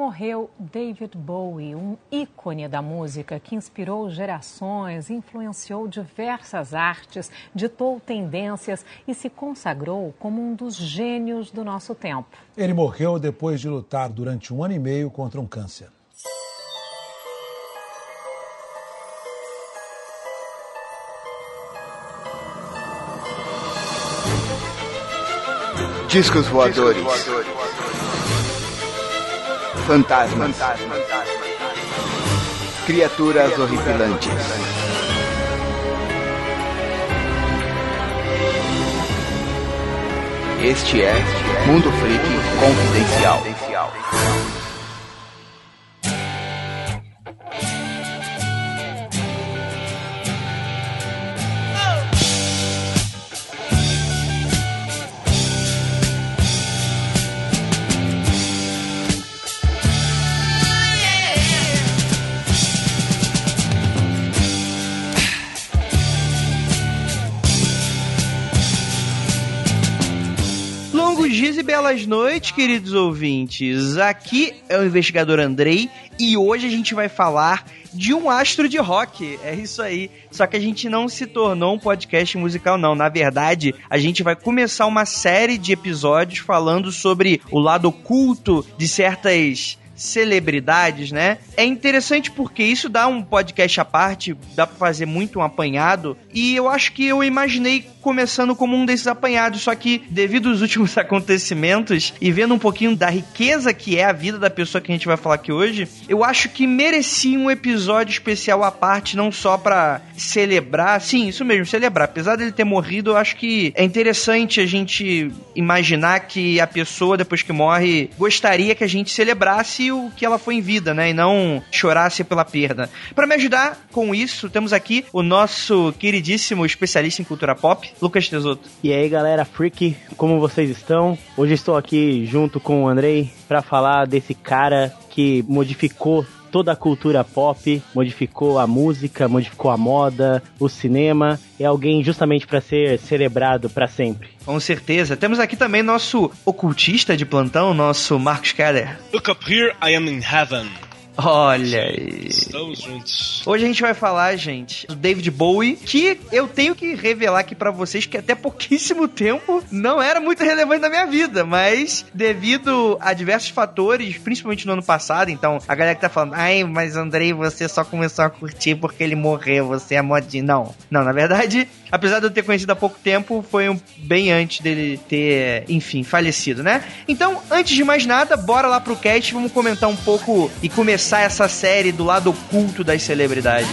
Morreu David Bowie, um ícone da música que inspirou gerações, influenciou diversas artes, ditou tendências e se consagrou como um dos gênios do nosso tempo. Ele morreu depois de lutar durante um ano e meio contra um câncer. Discos voadores. Fantasmas. Criaturas horripilantes. Este é Mundo Freak Confidencial. Belas noites, queridos ouvintes. Aqui é o investigador Andrei e hoje a gente vai falar de um astro de rock. É isso aí. Só que a gente não se tornou um podcast musical, não. Na verdade, a gente vai começar uma série de episódios falando sobre o lado oculto de certas celebridades, né? É interessante porque isso dá um podcast à parte, dá pra fazer muito um apanhado, e eu acho que eu imaginei começando como um desses apanhados, só que devido aos últimos acontecimentos e vendo um pouquinho da riqueza que é a vida da pessoa que a gente vai falar aqui hoje, eu acho que merecia um episódio especial à parte, não só pra celebrar, sim, isso mesmo, celebrar. Apesar dele ter morrido, eu acho que é interessante a gente imaginar que a pessoa, depois que morre, gostaria que a gente celebrasse o que ela foi em vida, né? E não chorasse pela perda. Para me ajudar com isso, temos aqui o nosso queridíssimo especialista em cultura pop, Lucas Tesoto. E aí galera freak, como vocês estão? Hoje estou aqui junto com o Andrei para falar desse cara que modificou toda a cultura pop, modificou a música, modificou a moda, o cinema. É alguém justamente para ser celebrado para sempre. Com certeza. Temos aqui também nosso ocultista de plantão, nosso Marcos Keller. Look up here, I am in heaven. Olha aí. Estamos juntos. Hoje a gente vai falar, gente, do David Bowie, que eu tenho que revelar aqui pra vocês que até pouquíssimo tempo não era muito relevante na minha vida, mas devido a diversos fatores, principalmente no ano passado, então a galera que tá falando, ai, mas Andrei, você só começou a curtir porque ele morreu, você é modinho. Não, não, na verdade, apesar de eu ter conhecido há pouco tempo, foi um, bem antes dele ter, enfim, falecido, né? Então, antes de mais nada, bora lá pro cast, vamos comentar um pouco e começar essa série do lado oculto das celebridades.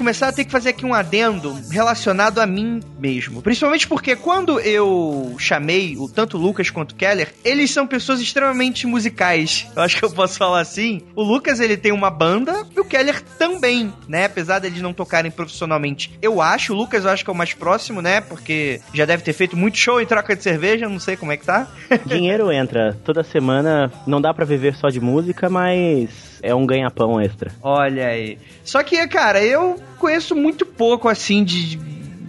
Começar, eu tenho que fazer aqui um adendo relacionado a mim mesmo. Principalmente porque quando eu chamei o tanto o Lucas quanto o Keller, eles são pessoas extremamente musicais. Eu acho que eu posso falar assim. O Lucas, ele tem uma banda e o Keller também, né? Apesar deles não tocarem profissionalmente. Eu acho, o Lucas eu acho que é o mais próximo, né? Porque já deve ter feito muito show em troca de cerveja, não sei como é que tá. Dinheiro entra toda semana, não dá para viver só de música, mas é um ganha-pão extra. Olha aí. Só que, cara, eu conheço muito pouco, assim, de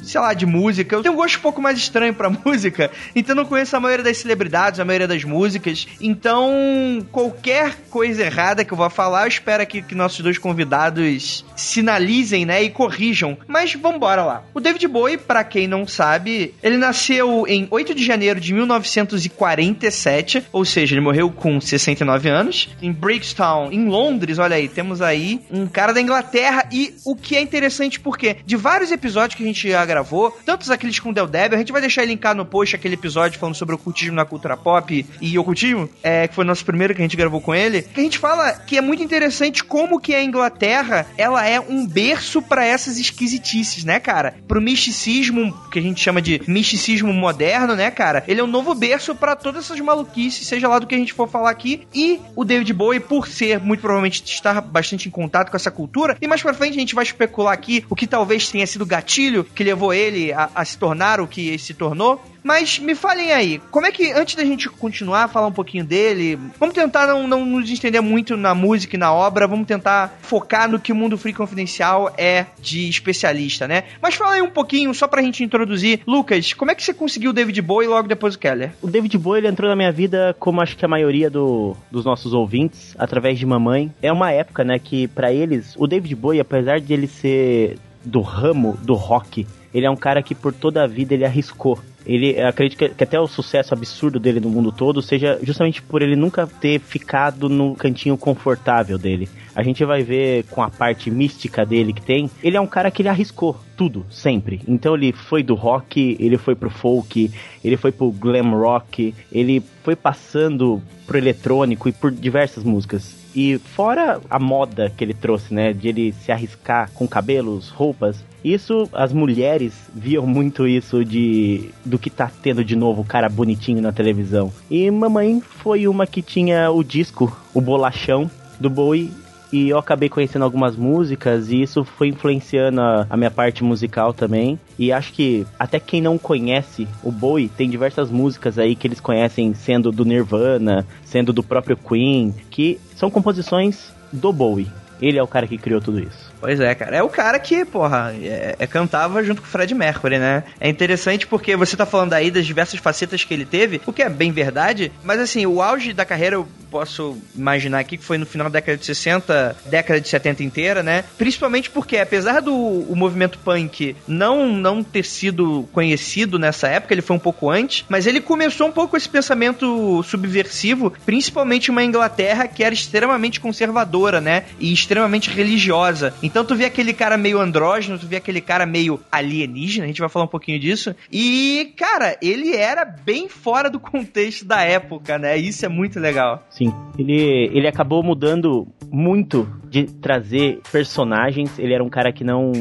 sei lá, de música. Eu tenho um gosto um pouco mais estranho pra música, então não conheço a maioria das celebridades, a maioria das músicas. Então, qualquer coisa errada que eu vou falar, eu espero aqui que nossos dois convidados sinalizem, né, e corrijam. Mas vambora lá. O David Bowie, pra quem não sabe, ele nasceu em 8 de janeiro de 1947, ou seja, ele morreu com 69 anos, em Brixton, em Londres. Olha aí, temos aí um cara da Inglaterra e o que é interessante porque de vários episódios que a gente gravou, tantos aqueles com Del Debbie, a gente vai deixar linkar no post aquele episódio falando sobre ocultismo na cultura pop e ocultismo, é, que foi o nosso primeiro que a gente gravou com ele, que a gente fala que é muito interessante como que a Inglaterra, ela é um berço para essas esquisitices, né, cara? Pro misticismo, que a gente chama de misticismo moderno, né, cara? Ele é um novo berço para todas essas maluquices, seja lá do que a gente for falar aqui. E o David Bowie, por ser muito provavelmente estar bastante em contato com essa cultura, e mais pra frente a gente vai especular aqui o que talvez tenha sido o gatilho que levou ele a, a se tornar o que se tornou. Mas me falem aí, como é que, antes da gente continuar a falar um pouquinho dele, vamos tentar não, não nos estender muito na música e na obra, vamos tentar focar no que o Mundo Free Confidencial é de especialista, né? Mas fala aí um pouquinho, só pra gente introduzir. Lucas, como é que você conseguiu o David Bowie logo depois do Keller? O David Bowie ele entrou na minha vida, como acho que a maioria do, dos nossos ouvintes, através de mamãe. É uma época, né, que para eles, o David Bowie, apesar de ele ser do ramo do rock, ele é um cara que por toda a vida ele arriscou. Ele acredito que, que até o sucesso absurdo dele no mundo todo seja justamente por ele nunca ter ficado no cantinho confortável dele. A gente vai ver com a parte mística dele que tem, ele é um cara que ele arriscou tudo, sempre. Então ele foi do rock, ele foi pro folk, ele foi pro glam rock, ele foi passando pro eletrônico e por diversas músicas. E fora a moda que ele trouxe, né, de ele se arriscar com cabelos, roupas, isso, as mulheres viam muito isso de do que tá tendo de novo o cara bonitinho na televisão. E mamãe foi uma que tinha o disco, o bolachão do Bowie e eu acabei conhecendo algumas músicas e isso foi influenciando a, a, minha parte musical também. E acho que até quem não conhece o Bowie tem diversas músicas aí que eles conhecem sendo do Nirvana, sendo do próprio Queen, que são composições do Bowie. Ele é o cara que criou tudo isso. Pois é, cara. É o cara que, porra, é, é, cantava junto com o Fred Mercury, né? É interessante porque você tá falando aí das diversas facetas que ele teve, o que é bem verdade, mas assim, o auge da carreira eu posso imaginar aqui que foi no final da década de 60, década de 70 inteira, né? Principalmente porque, apesar do o movimento punk não, não ter sido conhecido nessa época, ele foi um pouco antes, mas ele começou um pouco esse pensamento subversivo, principalmente uma Inglaterra que era extremamente conservadora, né? E extremamente religiosa. Então tu vê aquele cara meio andrógeno, tu vê aquele cara meio alienígena, a gente vai falar um pouquinho disso. E, cara, ele era bem fora do contexto da época, né? Isso é muito legal. Sim. Ele, ele acabou mudando muito de trazer personagens. Ele era um cara que não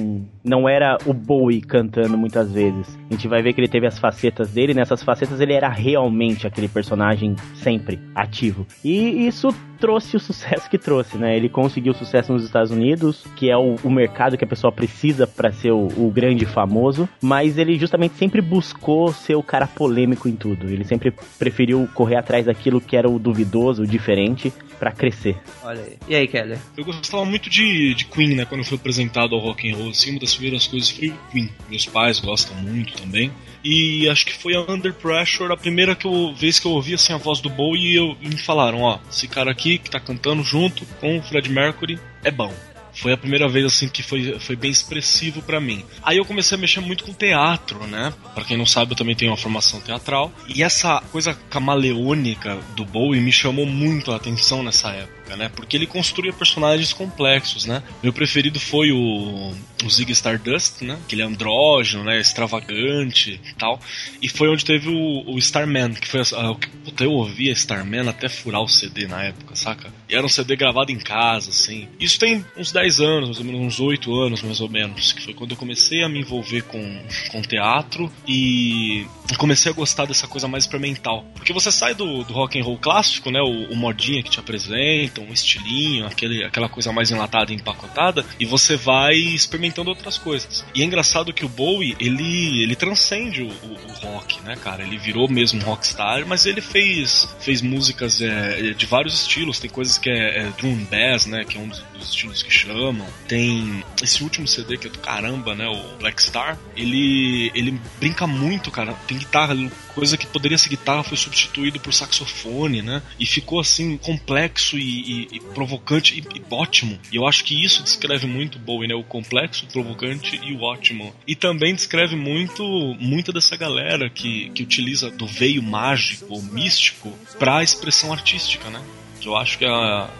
não era o Bowie cantando muitas vezes. A gente vai ver que ele teve as facetas dele, nessas facetas ele era realmente aquele personagem sempre ativo. E isso trouxe o sucesso que trouxe, né? Ele conseguiu sucesso nos Estados Unidos, que é o, o mercado que a pessoa precisa para ser o, o grande famoso, mas ele justamente sempre buscou ser o cara polêmico em tudo. Ele sempre preferiu correr atrás daquilo que era o duvidoso, o diferente, para crescer. Olha aí. E aí, Keller? Eu gostava muito de, de Queen, né? Quando fui apresentado ao rock and roll, assim, uma das primeiras coisas foi Queen. Meus pais gostam muito também. E acho que foi a Under Pressure a primeira que eu, vez que eu ouvi assim, a voz do Bowie e, eu, e me falaram, ó, esse cara aqui que tá cantando junto com o Fred Mercury é bom. Foi a primeira vez assim que foi, foi bem expressivo para mim. Aí eu comecei a mexer muito com teatro, né? Para quem não sabe, eu também tenho uma formação teatral. E essa coisa camaleônica do Bowie me chamou muito a atenção nessa época época, né? Porque ele construía personagens complexos, né? Meu preferido foi o, o Zig Stardust, né? Que ele é andrógeno, né? Extravagante e tal. E foi onde teve o, o Starman, que foi a, a, puta, eu ouvia Starman até furar o CD na época, saca? E era um CD gravado em casa, assim. Isso tem uns 10 anos, mais ou menos, uns 8 anos, mais ou menos, que foi quando eu comecei a me envolver com, com teatro e comecei a gostar dessa coisa mais experimental. Porque você sai do, do rock and roll clássico, né? O, o modinha que te apresenta, um estilinho, aquele, aquela coisa mais enlatada e empacotada, e você vai experimentando outras coisas. E é engraçado que o Bowie, ele, ele transcende o, o, o rock, né, cara? Ele virou mesmo rockstar, mas ele fez, fez músicas é, de vários estilos. Tem coisas que é, é drum bass, né? Que é um dos dos estilos que chamam. Tem esse último CD que é do caramba, né? O Black Star. Ele, ele brinca muito, cara. Tem guitarra, coisa que poderia ser guitarra foi substituído por saxofone, né? E ficou assim complexo e, e, e provocante e, e, ótimo. E eu acho que isso descreve muito Bowie, né? O complexo, o provocante e o ótimo. E também descreve muito muita dessa galera que, que utiliza do veio mágico ou místico para expressão artística, né? Que eu acho que é,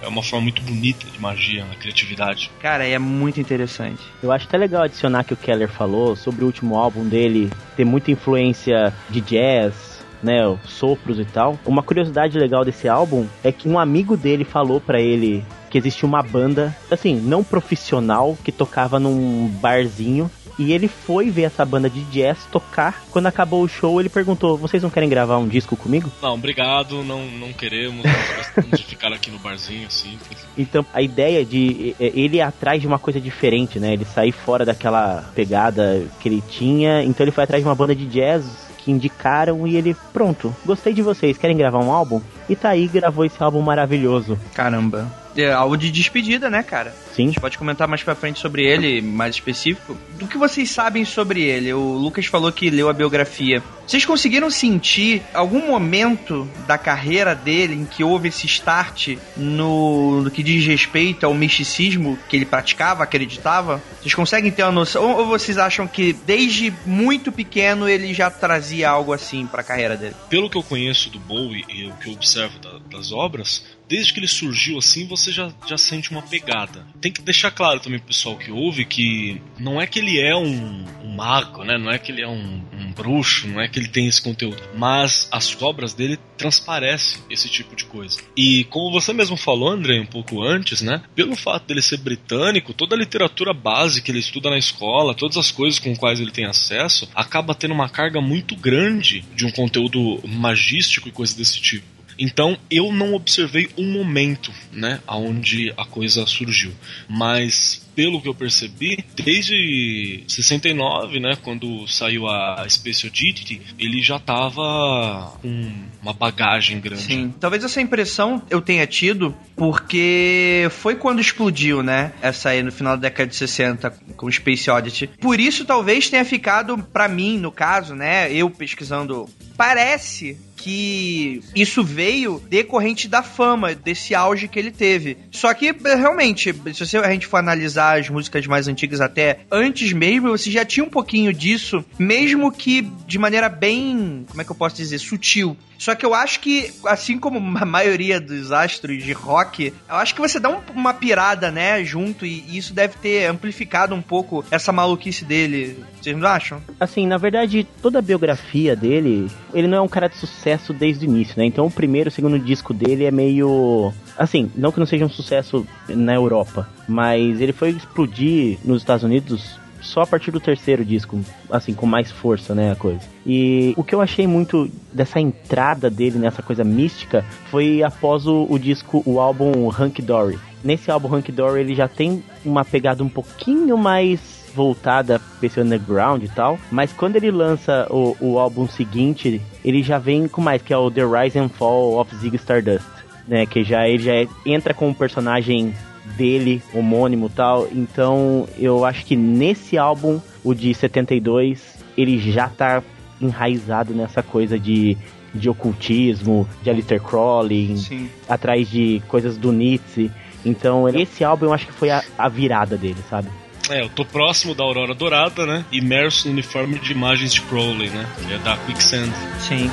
é uma forma muito bonita de magia na criatividade. Cara, é muito interessante. Eu acho até legal adicionar que o Keller falou sobre o último álbum dele ter muita influência de jazz, né, sopros e tal. Uma curiosidade legal desse álbum é que um amigo dele falou para ele que existia uma banda, assim, não profissional, que tocava num barzinho e ele foi ver essa banda de jazz tocar. Quando acabou o show, ele perguntou: Vocês não querem gravar um disco comigo? Não, obrigado, não, não queremos. Nós gostamos de ficar aqui no barzinho, assim. Então, a ideia de ele ir atrás de uma coisa diferente, né? Ele sair fora daquela pegada que ele tinha. Então, ele foi atrás de uma banda de jazz que indicaram e ele, pronto, gostei de vocês, querem gravar um álbum? E tá aí, gravou esse álbum maravilhoso. Caramba. É algo de despedida, né, cara? Sim. A gente pode comentar mais pra frente sobre ele, mais específico. Do que vocês sabem sobre ele? O Lucas falou que leu a biografia. Vocês conseguiram sentir algum momento da carreira dele em que houve esse start no, no que diz respeito ao misticismo que ele praticava, acreditava? Vocês conseguem ter uma noção? Ou, ou vocês acham que desde muito pequeno ele já trazia algo assim pra carreira dele? Pelo que eu conheço do Bowie e o que eu observo da, das obras, desde que ele surgiu assim, você já, já sente uma pegada. Tem que deixar claro também pro pessoal que ouve que não é que ele é um, um mago, né? Não é que ele é um, um, bruxo, não é que ele tem esse conteúdo. Mas as obras dele transparecem esse tipo de coisa. E como você mesmo falou, André, um pouco antes, né? Pelo fato dele ser britânico, toda a literatura base que ele estuda na escola, todas as coisas com quais ele tem acesso, acaba tendo uma carga muito grande de um conteúdo magístico e coisas desse tipo. Então eu não observei um momento, né, aonde a coisa surgiu, mas pelo que eu percebi, desde 69, né, quando saiu a Space Oddity, ele já tava com uma bagagem grande. Sim. Talvez essa impressão eu tenha tido porque foi quando explodiu, né, essa aí no final da década de 60 com Space Oddity. Por isso talvez tenha ficado para mim, no caso, né, eu pesquisando, parece que isso veio decorrente da fama, desse auge que ele teve. Só que, realmente, se a gente for analisar as músicas mais antigas até antes mesmo, você já tinha um pouquinho disso, mesmo que de maneira bem, como é que eu posso dizer, sutil. Só que eu acho que, assim como a maioria dos astros de rock, eu acho que você dá um, uma pirada, né, junto, e isso deve ter amplificado um pouco essa maluquice dele. Vocês não acham? Assim, na verdade, toda a biografia dele, ele não é um cara de sucesso desde o início, né? Então o primeiro e o segundo disco dele é meio. Assim, não que não seja um sucesso na Europa, mas ele foi explodir nos Estados Unidos só a partir do terceiro disco, assim, com mais força, né, a coisa. E o que eu achei muito dessa entrada dele nessa coisa mística foi após o, o disco, o álbum Hunky Dory. Nesse álbum Hunky Dory ele já tem uma pegada um pouquinho mais voltada pra esse underground e tal, mas quando ele lança o, o álbum seguinte, ele já vem com mais, que é o The Rise and Fall of Zig Stardust, né, que já ele já entra com um personagem dele, homônimo tal. Então eu acho que nesse álbum, o de 72, ele já tá enraizado nessa coisa de, de ocultismo, de Alistair Crowley, Sim. atrás de coisas do Nietzsche. Então esse álbum eu acho que foi a, a virada dele, sabe? É, eu tô próximo da Aurora Dourada, né? Imerso no uniforme de imagens de Crowley, né? Que é da Quicksand. Sim.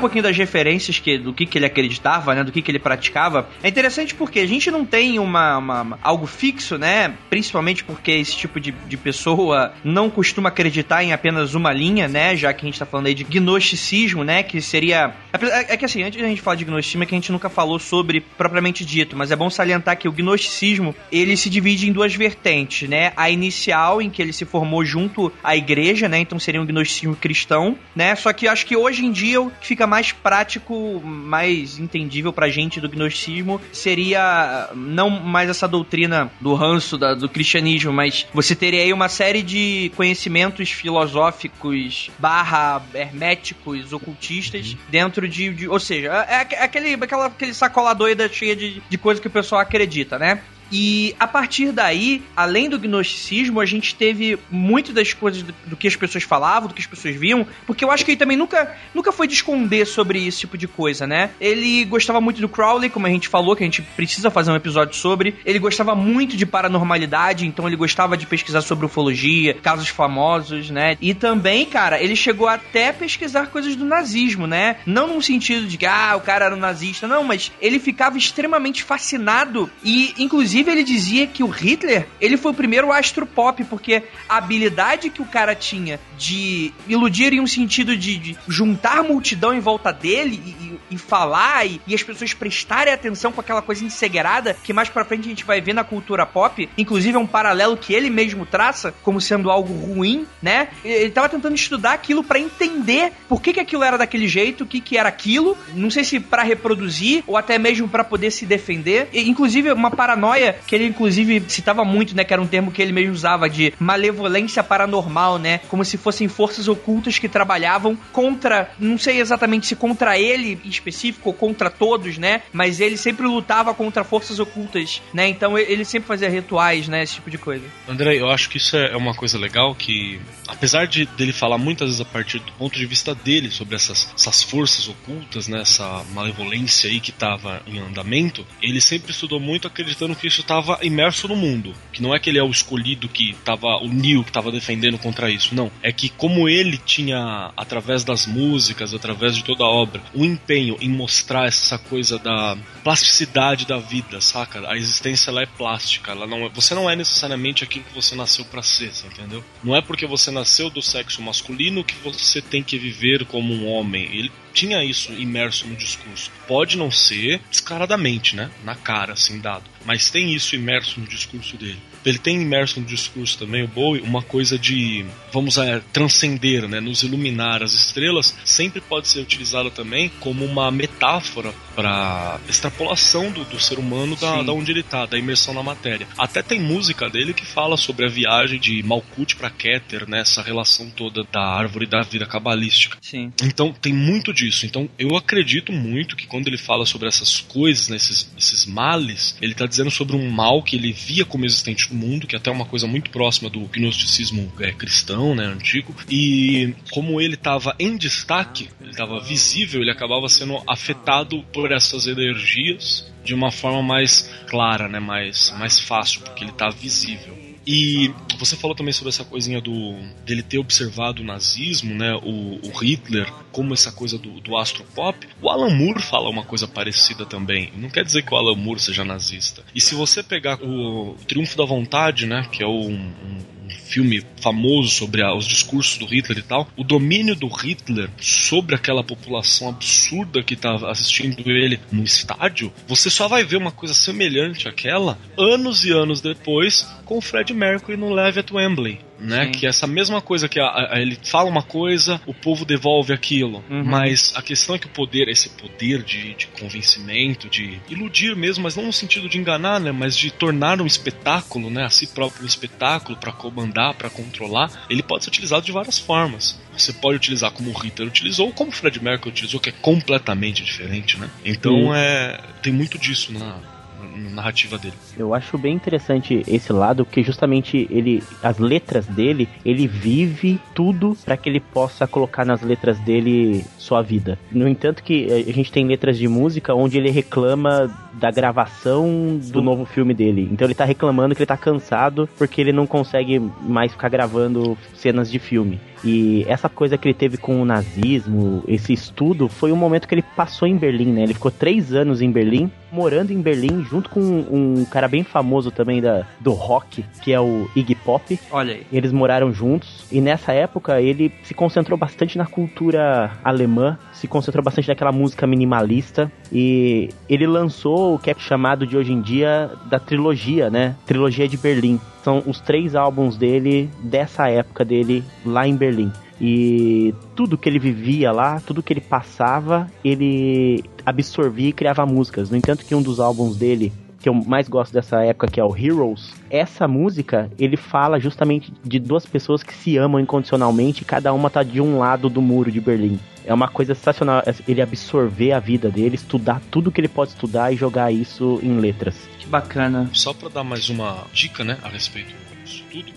Pouquinho das referências que, do que, que ele acreditava, né? Do que, que ele praticava. É interessante porque a gente não tem uma, uma- algo fixo, né? Principalmente porque esse tipo de, de pessoa não costuma acreditar em apenas uma linha, né? Já que a gente tá falando aí de gnosticismo, né? Que seria. É, é que assim, antes da gente falar de gnosticismo, é que a gente nunca falou sobre propriamente dito, mas é bom salientar que o gnosticismo ele se divide em duas vertentes, né? A inicial, em que ele se formou junto à igreja, né? Então seria um gnosticismo cristão, né? Só que acho que hoje em dia o que fica mais prático, mais entendível pra gente do gnosticismo seria não mais essa doutrina do ranço da- do cristianismo, mas você teria aí uma série de conhecimentos filosóficos barra herméticos, ocultistas, dentro de, de- Ou seja, é, é aquele, aquela, aquele sacola doida cheia de, de coisa que o pessoal acredita, né? E a partir daí, além do gnosticismo, a gente teve muito das coisas do, que as pessoas falavam, do que as pessoas viam, porque eu acho que ele também nunca, nunca foi de esconder sobre esse tipo de coisa, né? Ele gostava muito do Crowley, como a gente falou, que a gente precisa fazer um episódio sobre. Ele gostava muito de paranormalidade, então ele gostava de pesquisar sobre ufologia, casos famosos, né? E também, cara, ele chegou até pesquisar coisas do nazismo, né? Não num sentido de que, ah, o cara era um nazista, não, mas ele ficava extremamente fascinado e, inclusive, ele dizia que o Hitler, ele foi o primeiro astro pop, porque a habilidade que o cara tinha de iludir em um sentido de, de juntar multidão em volta dele e, e- e falar e, e as pessoas prestarem atenção com aquela coisa ensegueirada que mais pra frente a gente vai ver na cultura pop, inclusive é um paralelo que ele mesmo traça como sendo algo ruim, né? Ele tava tentando estudar aquilo pra entender por que, que aquilo era daquele jeito, o que, que era aquilo, não sei se pra reproduzir ou até mesmo pra poder se defender. E, inclusive, uma paranoia que ele, inclusive, citava muito, né? Que era um termo que ele mesmo usava de malevolência paranormal, né? Como se fossem forças ocultas que trabalhavam contra, não sei exatamente se contra ele em específico ou contra todos, né? Mas ele sempre lutava contra forças ocultas, né? Então ele- sempre fazia rituais, né? Esse tipo de coisa. André, eu acho que isso é uma coisa legal que, apesar de dele falar muitas vezes a partir do ponto de vista dele sobre essas, essas forças ocultas, né, essa malevolência aí que estava em andamento, ele sempre estudou muito acreditando que isso estava imerso no mundo, que não é que ele é o escolhido que estava o Neo que estava defendendo contra isso, não, é que como ele tinha através das músicas, através de toda a obra, um empenho em mostrar essa coisa da plasticidade da vida, saca? A existência ela é plástica, ela não é, você não é necessariamente aquilo que você nasceu pra ser, entendeu? Não é porque você nasceu do sexo masculino que você tem que viver como um homem. Ele tinha isso imerso no discurso. Pode não ser descaradamente, né? Na cara, assim, dado. Mas tem isso imerso no discurso dele. Ele tem imerso no discurso também, o Bowie, uma coisa de, vamos é, transcender, né? Nos iluminar. As estrelas sempre pode ser utilizada também como uma metáfora para extrapolação do, do ser humano da, da onde ele tá, da imersão na matéria. Até tem música dele que fala sobre a viagem de Malkuth para Keter, né? Essa relação toda da árvore da vida cabalística. Sim. Então tem muito disso. Então eu acredito muito que quando ele fala sobre essas coisas, né, esses, esses males, ele está dizendo sobre um mal que ele via como existente mundo, que é até uma coisa muito próxima do gnosticismo é, cristão, né, antigo. E como ele estava em destaque, ele estava visível, ele acabava sendo afetado por essas energias de uma forma mais clara, né, mais, mais fácil, porque ele está visível. E você falou também sobre essa coisinha do dele ter observado o nazismo, né? O, o Hitler, como essa coisa do, do astropop. O Alan Moore fala uma coisa parecida também. Não quer dizer que o Alan Moore seja nazista. E se você pegar o Triunfo da Vontade, né? Que é um um filme famoso sobre a- os discursos do Hitler e tal, o domínio do Hitler sobre aquela população absurda que estava assistindo ele no estádio, você só vai ver uma coisa semelhante àquela anos e anos depois com o Fred Mercury no Live at Wembley. Né, Sim. que é essa mesma coisa que a- a- ele fala uma coisa, o povo devolve aquilo. Uhum. Mas a questão é que o poder, esse poder de, de convencimento, de iludir mesmo, mas não no sentido de enganar, né? Mas de tornar um espetáculo, né? A si próprio um espetáculo para comandar, para controlar, ele pode ser utilizado de várias formas. Você pode utilizar como o Hitler utilizou, ou como o Fred Mercury utilizou, que é completamente diferente, né? Então Sim. é tem muito disso na, na narrativa dele. Eu acho bem interessante esse lado, porque justamente ele, as letras dele, ele vive tudo para que ele possa colocar nas letras dele sua vida. No entanto que eh, a gente tem letras de música onde ele reclama da gravação do novo filme dele. Então ele tá reclamando que ele tá cansado porque ele não consegue mais ficar gravando cenas de filme. E essa coisa que ele teve com o nazismo, esse estudo, foi um momento que ele passou em Berlim, né? Ele ficou três anos em Berlim, morando em Berlim, junto com um cara bem famoso também da, do rock, que é o Iggy Pop. Olha aí. Eles moraram juntos e nessa época ele se concentrou bastante na cultura alemã, se concentrou bastante naquela música minimalista e ele lançou o que é chamado de hoje em dia da trilogia, né? Trilogia de Berlim. São os três álbuns dele dessa época dele lá em Berlim. E tudo que ele vivia lá, tudo que ele passava, ele absorvia e criava músicas. No entanto, que um dos álbuns dele que eu mais gosto dessa época, que é o Heroes, essa música, ele fala justamente de duas pessoas que se amam incondicionalmente, e cada uma tá de um lado do muro de Berlim. É uma coisa sensacional ele absorver a vida dele, estudar tudo que ele pode estudar e jogar isso em letras. Que bacana. Só para dar mais uma dica, né, a respeito disso tudo,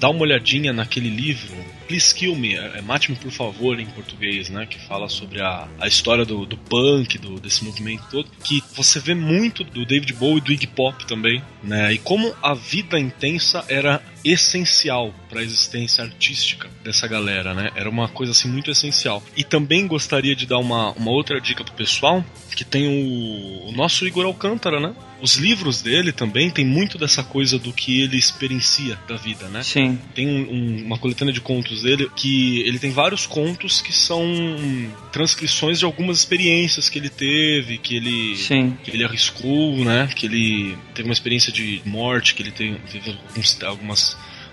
dá uma olhadinha naquele livro, Please Kill Me, é, é Mate-me por favor em português, né? Que fala sobre a, a história do, do punk, do, desse movimento todo. Que você vê muito do David Bowie e do Iggy Pop também, né? E como a vida intensa era essencial para a existência artística dessa galera, né? Era uma coisa assim muito essencial. E também gostaria de dar uma, uma outra dica pro pessoal, que tem o, o nosso Igor Alcântara, né? Os livros dele também tem muito dessa coisa do que ele experiencia da vida, né? Sim. Tem um- um- uma coletânea de contos dele que ele tem vários contos que são transcrições de algumas experiências que ele teve, que ele Sim. que ele arriscou, né? Que ele teve uma experiência de morte, que ele teve, teve alguns- algumas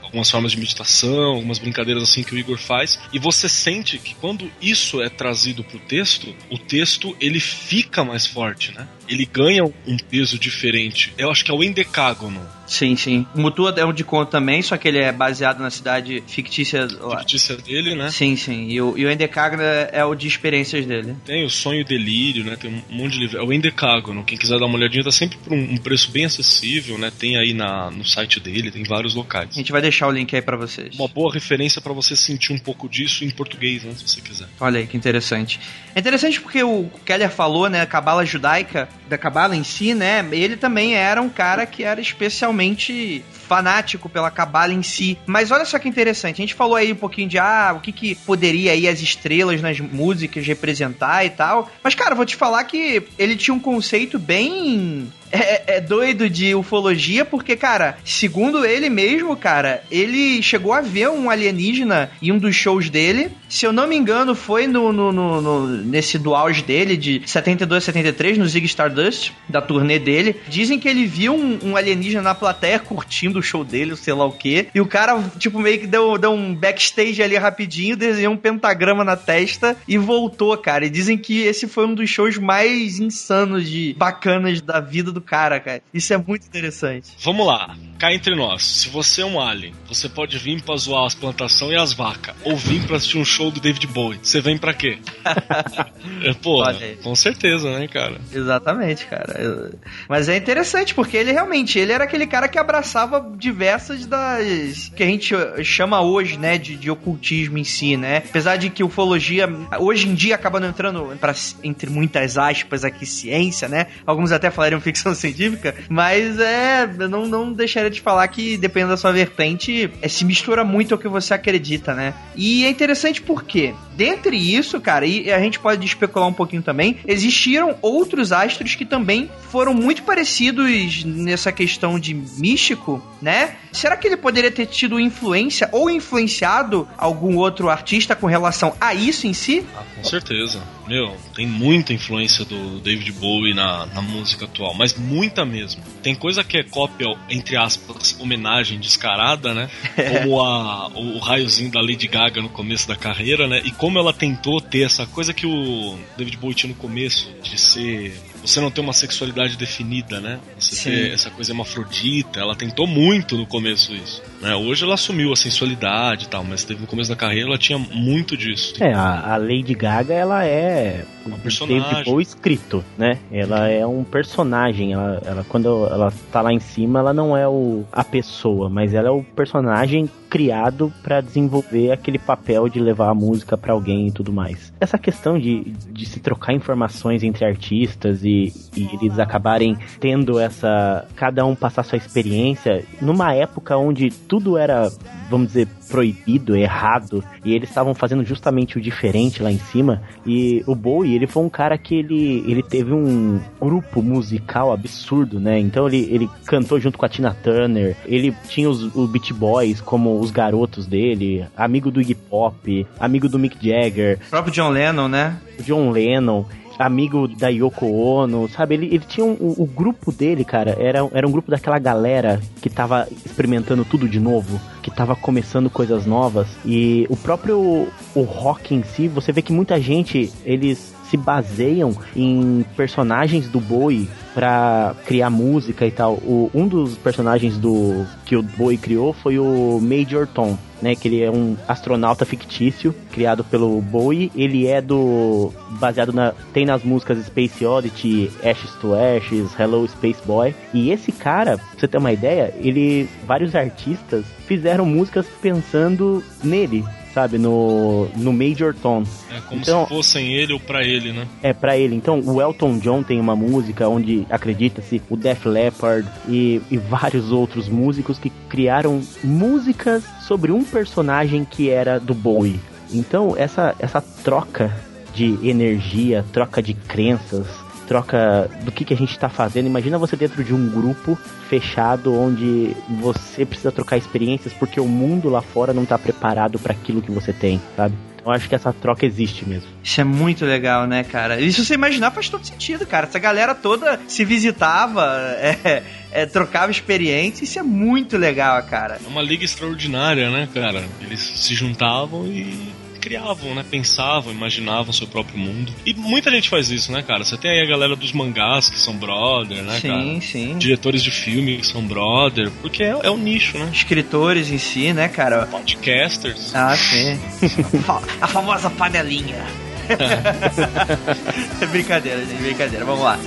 algumas formas de meditação, algumas brincadeiras assim que o Igor faz, e você sente que quando isso é trazido pro texto, o texto ele fica mais forte, né? Ele ganha um peso diferente. Eu acho que é o endecágono Sim, sim. O Mutua é um de conto também, só que ele é baseado na cidade fictícia. fictícia dele, né? Sim, sim. E o, e o Endecagna é o de experiências dele. Tem o Sonho e Delírio, né? Tem um monte de livro. É o Endecágono. Quem quiser dar uma olhadinha, tá sempre por um, preço bem acessível, né? Tem aí na, no site dele, tem vários locais. A gente vai deixar o link aí pra vocês. Uma boa referência pra você sentir um pouco disso em português, né? Se você quiser. Olha aí que interessante. É interessante porque o Keller falou, né, a cabala judaica, da cabala em si, né, ele também era um cara que era especialmente fanático pela cabala em si. Mas olha só que interessante, a gente falou aí um pouquinho de ah, o que que poderia aí as estrelas nas músicas representar e tal. Mas cara, vou te falar que ele tinha um conceito bem é, é doido de ufologia, porque, cara, segundo ele mesmo, cara, ele chegou a ver um alienígena em um dos shows dele. Se eu não me engano, foi no, no, no- no- nesse do auge dele, de 72 a 73, no Zig Stardust, da turnê dele. Dizem que ele viu um, um alienígena na plateia curtindo o show dele, sei lá o quê. E o cara, tipo, meio que deu, deu um backstage ali rapidinho, desenhou um pentagrama na testa e voltou, cara. E dizem que esse foi um dos shows mais insanos de bacanas da vida do cara, cara. Isso é muito interessante. Vamos lá, cá entre nós. Se você é um alien, você pode vir pra zoar as plantações e as vacas. Ou vir pra assistir um show do David Bowie. Você vem pra quê? é, pô, com certeza, né, cara? Exatamente, cara. Mas é interessante, porque ele realmente, ele era aquele cara que abraçava diversas das que a gente chama hoje, né, de, de ocultismo em si, né? Apesar de que ufologia hoje em dia acaba não entrando pra, entre muitas aspas aqui ciência, né? Alguns até falariam ficção científica, mas é, não, não deixaria de falar que dependendo da sua vertente, é, se mistura muito ao que você acredita, né? E é interessante porque, dentre isso, cara, e a gente pode especular um pouquinho também, existiram outros astros que também foram muito parecidos nessa questão de místico, né? Será que ele poderia ter tido influência ou influenciado algum outro artista com relação a isso em si? Ah, com certeza. Meu, tem muita influência do David Bowie na, na música atual, mas muita mesmo. Tem coisa que é cópia, entre aspas, homenagem descarada, né? Como a, o, o raiozinho da Lady Gaga no começo da carreira, né? E como ela tentou ter essa coisa que o David Bowie tinha no começo, de ser. Você não ter uma sexualidade definida, né? Você Sim. ter essa coisa hermafrodita. Ela tentou muito no começo isso. Né? Hoje ela assumiu a sensualidade e tal, mas teve no começo da carreira ela tinha muito disso. É, a, a Lady Gaga, ela é o personagem. David Bowie escrito, né? Ela é um personagem. Ela, ela, quando ela tá lá em cima, ela não é o, a pessoa, mas ela é o personagem criado para desenvolver aquele papel de levar a música para alguém e tudo mais. Essa questão de, de se trocar informações entre artistas e, e eles acabarem tendo essa. cada um passar sua experiência numa época onde tudo era, vamos dizer, proibido, errado, e eles estavam fazendo justamente o diferente lá em cima. E o Bowie, ele foi um cara que ele, ele teve um grupo musical absurdo, né? Então ele, ele cantou junto com a Tina Turner, ele tinha os, o Beat Boys como os garotos dele, amigo do Iggy Pop, amigo do Mick Jagger, O próprio John Lennon, né? o John Lennon, amigo da Yoko Ono, sabe? Ele, ele tinha um, o, o grupo dele, cara, era, era um grupo daquela galera que tava experimentando tudo de novo, que tava começando coisas novas. E o próprio o rock em si, você vê que muita gente, eles se baseiam em personagens do Bowie pra criar música e tal. O, um dos personagens do que o Bowie criou foi o Major Tom, né? Que ele é um astronauta fictício criado pelo Bowie. Ele é do baseado na tem nas músicas Space Oddity, Ashes to Ashes, Hello Space Boy. E esse cara, pra você ter uma ideia, ele vários artistas fizeram músicas pensando nele. Sabe, no, no Major Tom. É como Então- se fossem ele ou pra ele, né? É, pra ele. Então, o Elton John tem uma música onde, acredita-se, o Def Leppard e, e vários outros músicos que criaram músicas sobre um personagem que era do Bowie. Então, essa, essa troca de energia, troca de crenças, troca do que, que a gente tá fazendo. Imagina você dentro de um grupo fechado onde você precisa trocar experiências porque o mundo lá fora não tá preparado para aquilo que você tem, sabe? Então, acho que essa troca existe mesmo. Isso é muito legal, né, cara? E se você imaginar, faz todo sentido, cara. Essa galera toda se visitava, é, é, trocava experiência. Isso é muito legal, cara. É uma liga extraordinária, né, cara? Eles se juntavam e criavam, né? Pensavam, imaginavam seu próprio mundo. E muita gente faz isso, né, cara? Você tem aí a galera dos mangás que são brother, né, cara? sim, sim. Diretores de filme que são brother, porque é, é um nicho, né? Escritores em si, né, cara? Podcasters. Ah, sim. A famosa panelinha. É brincadeira, gente, brincadeira. Vamos lá.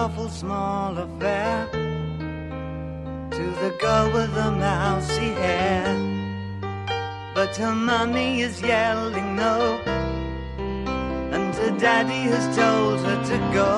Awful small affair to the girl with the mousy hair. But her mummy is yelling no, and her daddy has told her to go.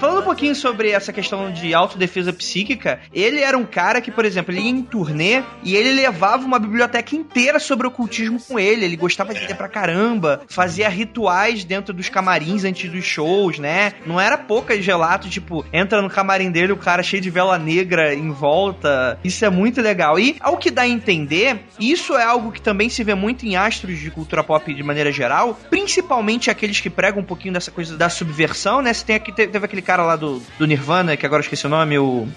Falando um pouquinho sobre essa questão de autodefesa psíquica, ele era um cara que, por exemplo, ele ia em turnê e ele levava uma biblioteca inteira sobre ocultismo com ele. Ele gostava de ler pra caramba, fazia rituais dentro dos camarins antes dos shows, né? Não era poucas relatos, tipo, entra no camarim dele o cara cheio de vela negra em volta. Isso é muito legal. E, ao que dá a entender, isso é algo que também se vê muito em astros de cultura pop de maneira geral, principalmente aqueles que pregam um pouquinho dessa coisa da subversão, né? Você tem aqui, te- teve aquele cara lá do, do Nirvana, que agora eu esqueci o nome, o.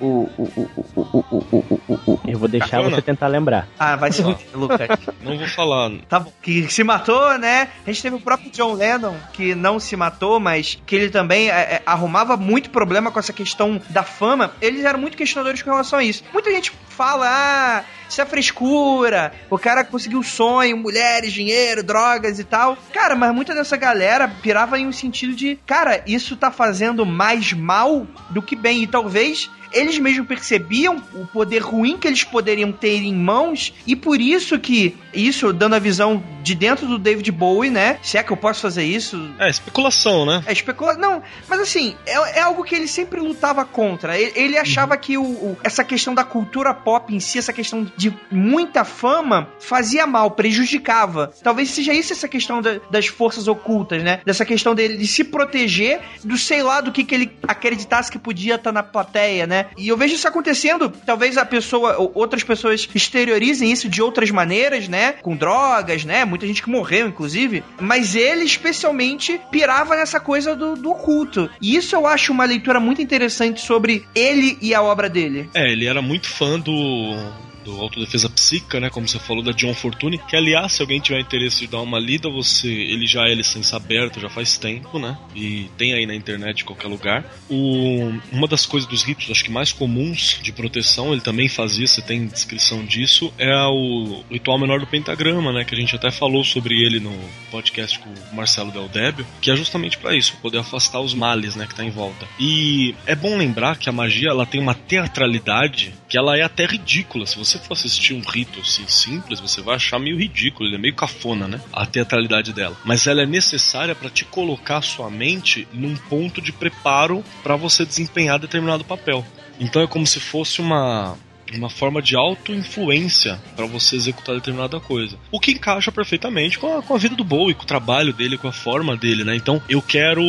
O, o, o, eu vou deixar Cacana. você tentar lembrar. Ah, vai ser Lucas. Não vou falar. Tá bom. Que se matou, né? A gente teve o próprio John Lennon, que não se matou, mas que ele também é, arrumava muito problema com essa questão da fama. Eles eram muito questionadores com relação a isso. Muita gente fala, ah, isso é frescura, o cara conseguiu sonho, mulheres, dinheiro, drogas e tal. Cara, mas muita dessa galera pirava em um sentido de, cara, isso tá fazendo mais mal do que bem. E talvez eles mesmos percebiam o poder ruim que eles poderiam ter em mãos e por isso que isso dando a visão de dentro do David Bowie, né? Se é que eu posso fazer isso, É, especulação, né? é especula... Não, mas assim, é, é algo que ele sempre lutava contra. Ele, ele achava que o, o- essa questão da cultura pop em si, essa questão de muita fama fazia mal, prejudicava. Talvez seja isso essa questão da- das forças ocultas, né? Dessa questão dele de se proteger do sei lá do que, que ele acreditasse que podia estar na plateia, né? E eu vejo isso acontecendo. Talvez a pessoa, ou outras pessoas exteriorizem isso de outras maneiras, né? Com drogas, né? Muita gente que morreu, inclusive. Mas ele, especialmente, pirava nessa coisa do, do culto. E isso eu acho uma leitura muito interessante sobre ele e a obra dele. É, ele era muito fã do. Do Autodefesa Psíquica, né? Como você falou, da John Fortune. Que, aliás, se alguém tiver interesse de dar uma lida, você. Ele já é licença aberta, já faz tempo, né? E tem aí na internet em qualquer lugar. O, uma das coisas dos ritos, acho que mais comuns de proteção, ele também fazia, você tem descrição disso, é o ritual menor do pentagrama, né? Que a gente até falou sobre ele no podcast com o Marcelo Del Débio, que é justamente para isso, poder afastar os males, né? Que tá em volta. E é bom lembrar que a magia, ela tem uma teatralidade que ela é até ridícula. Se você for assistir um rito assim simples, você vai achar meio ridículo, ele é meio cafona, né? A teatralidade dela. Mas ela é necessária para te colocar sua mente num ponto de preparo para você desempenhar determinado papel. Então é como se fosse uma uma forma de auto-influência para você executar determinada coisa. O que encaixa perfeitamente com a, com a vida do Bowie, com o trabalho dele, com a forma dele, né? Então, eu quero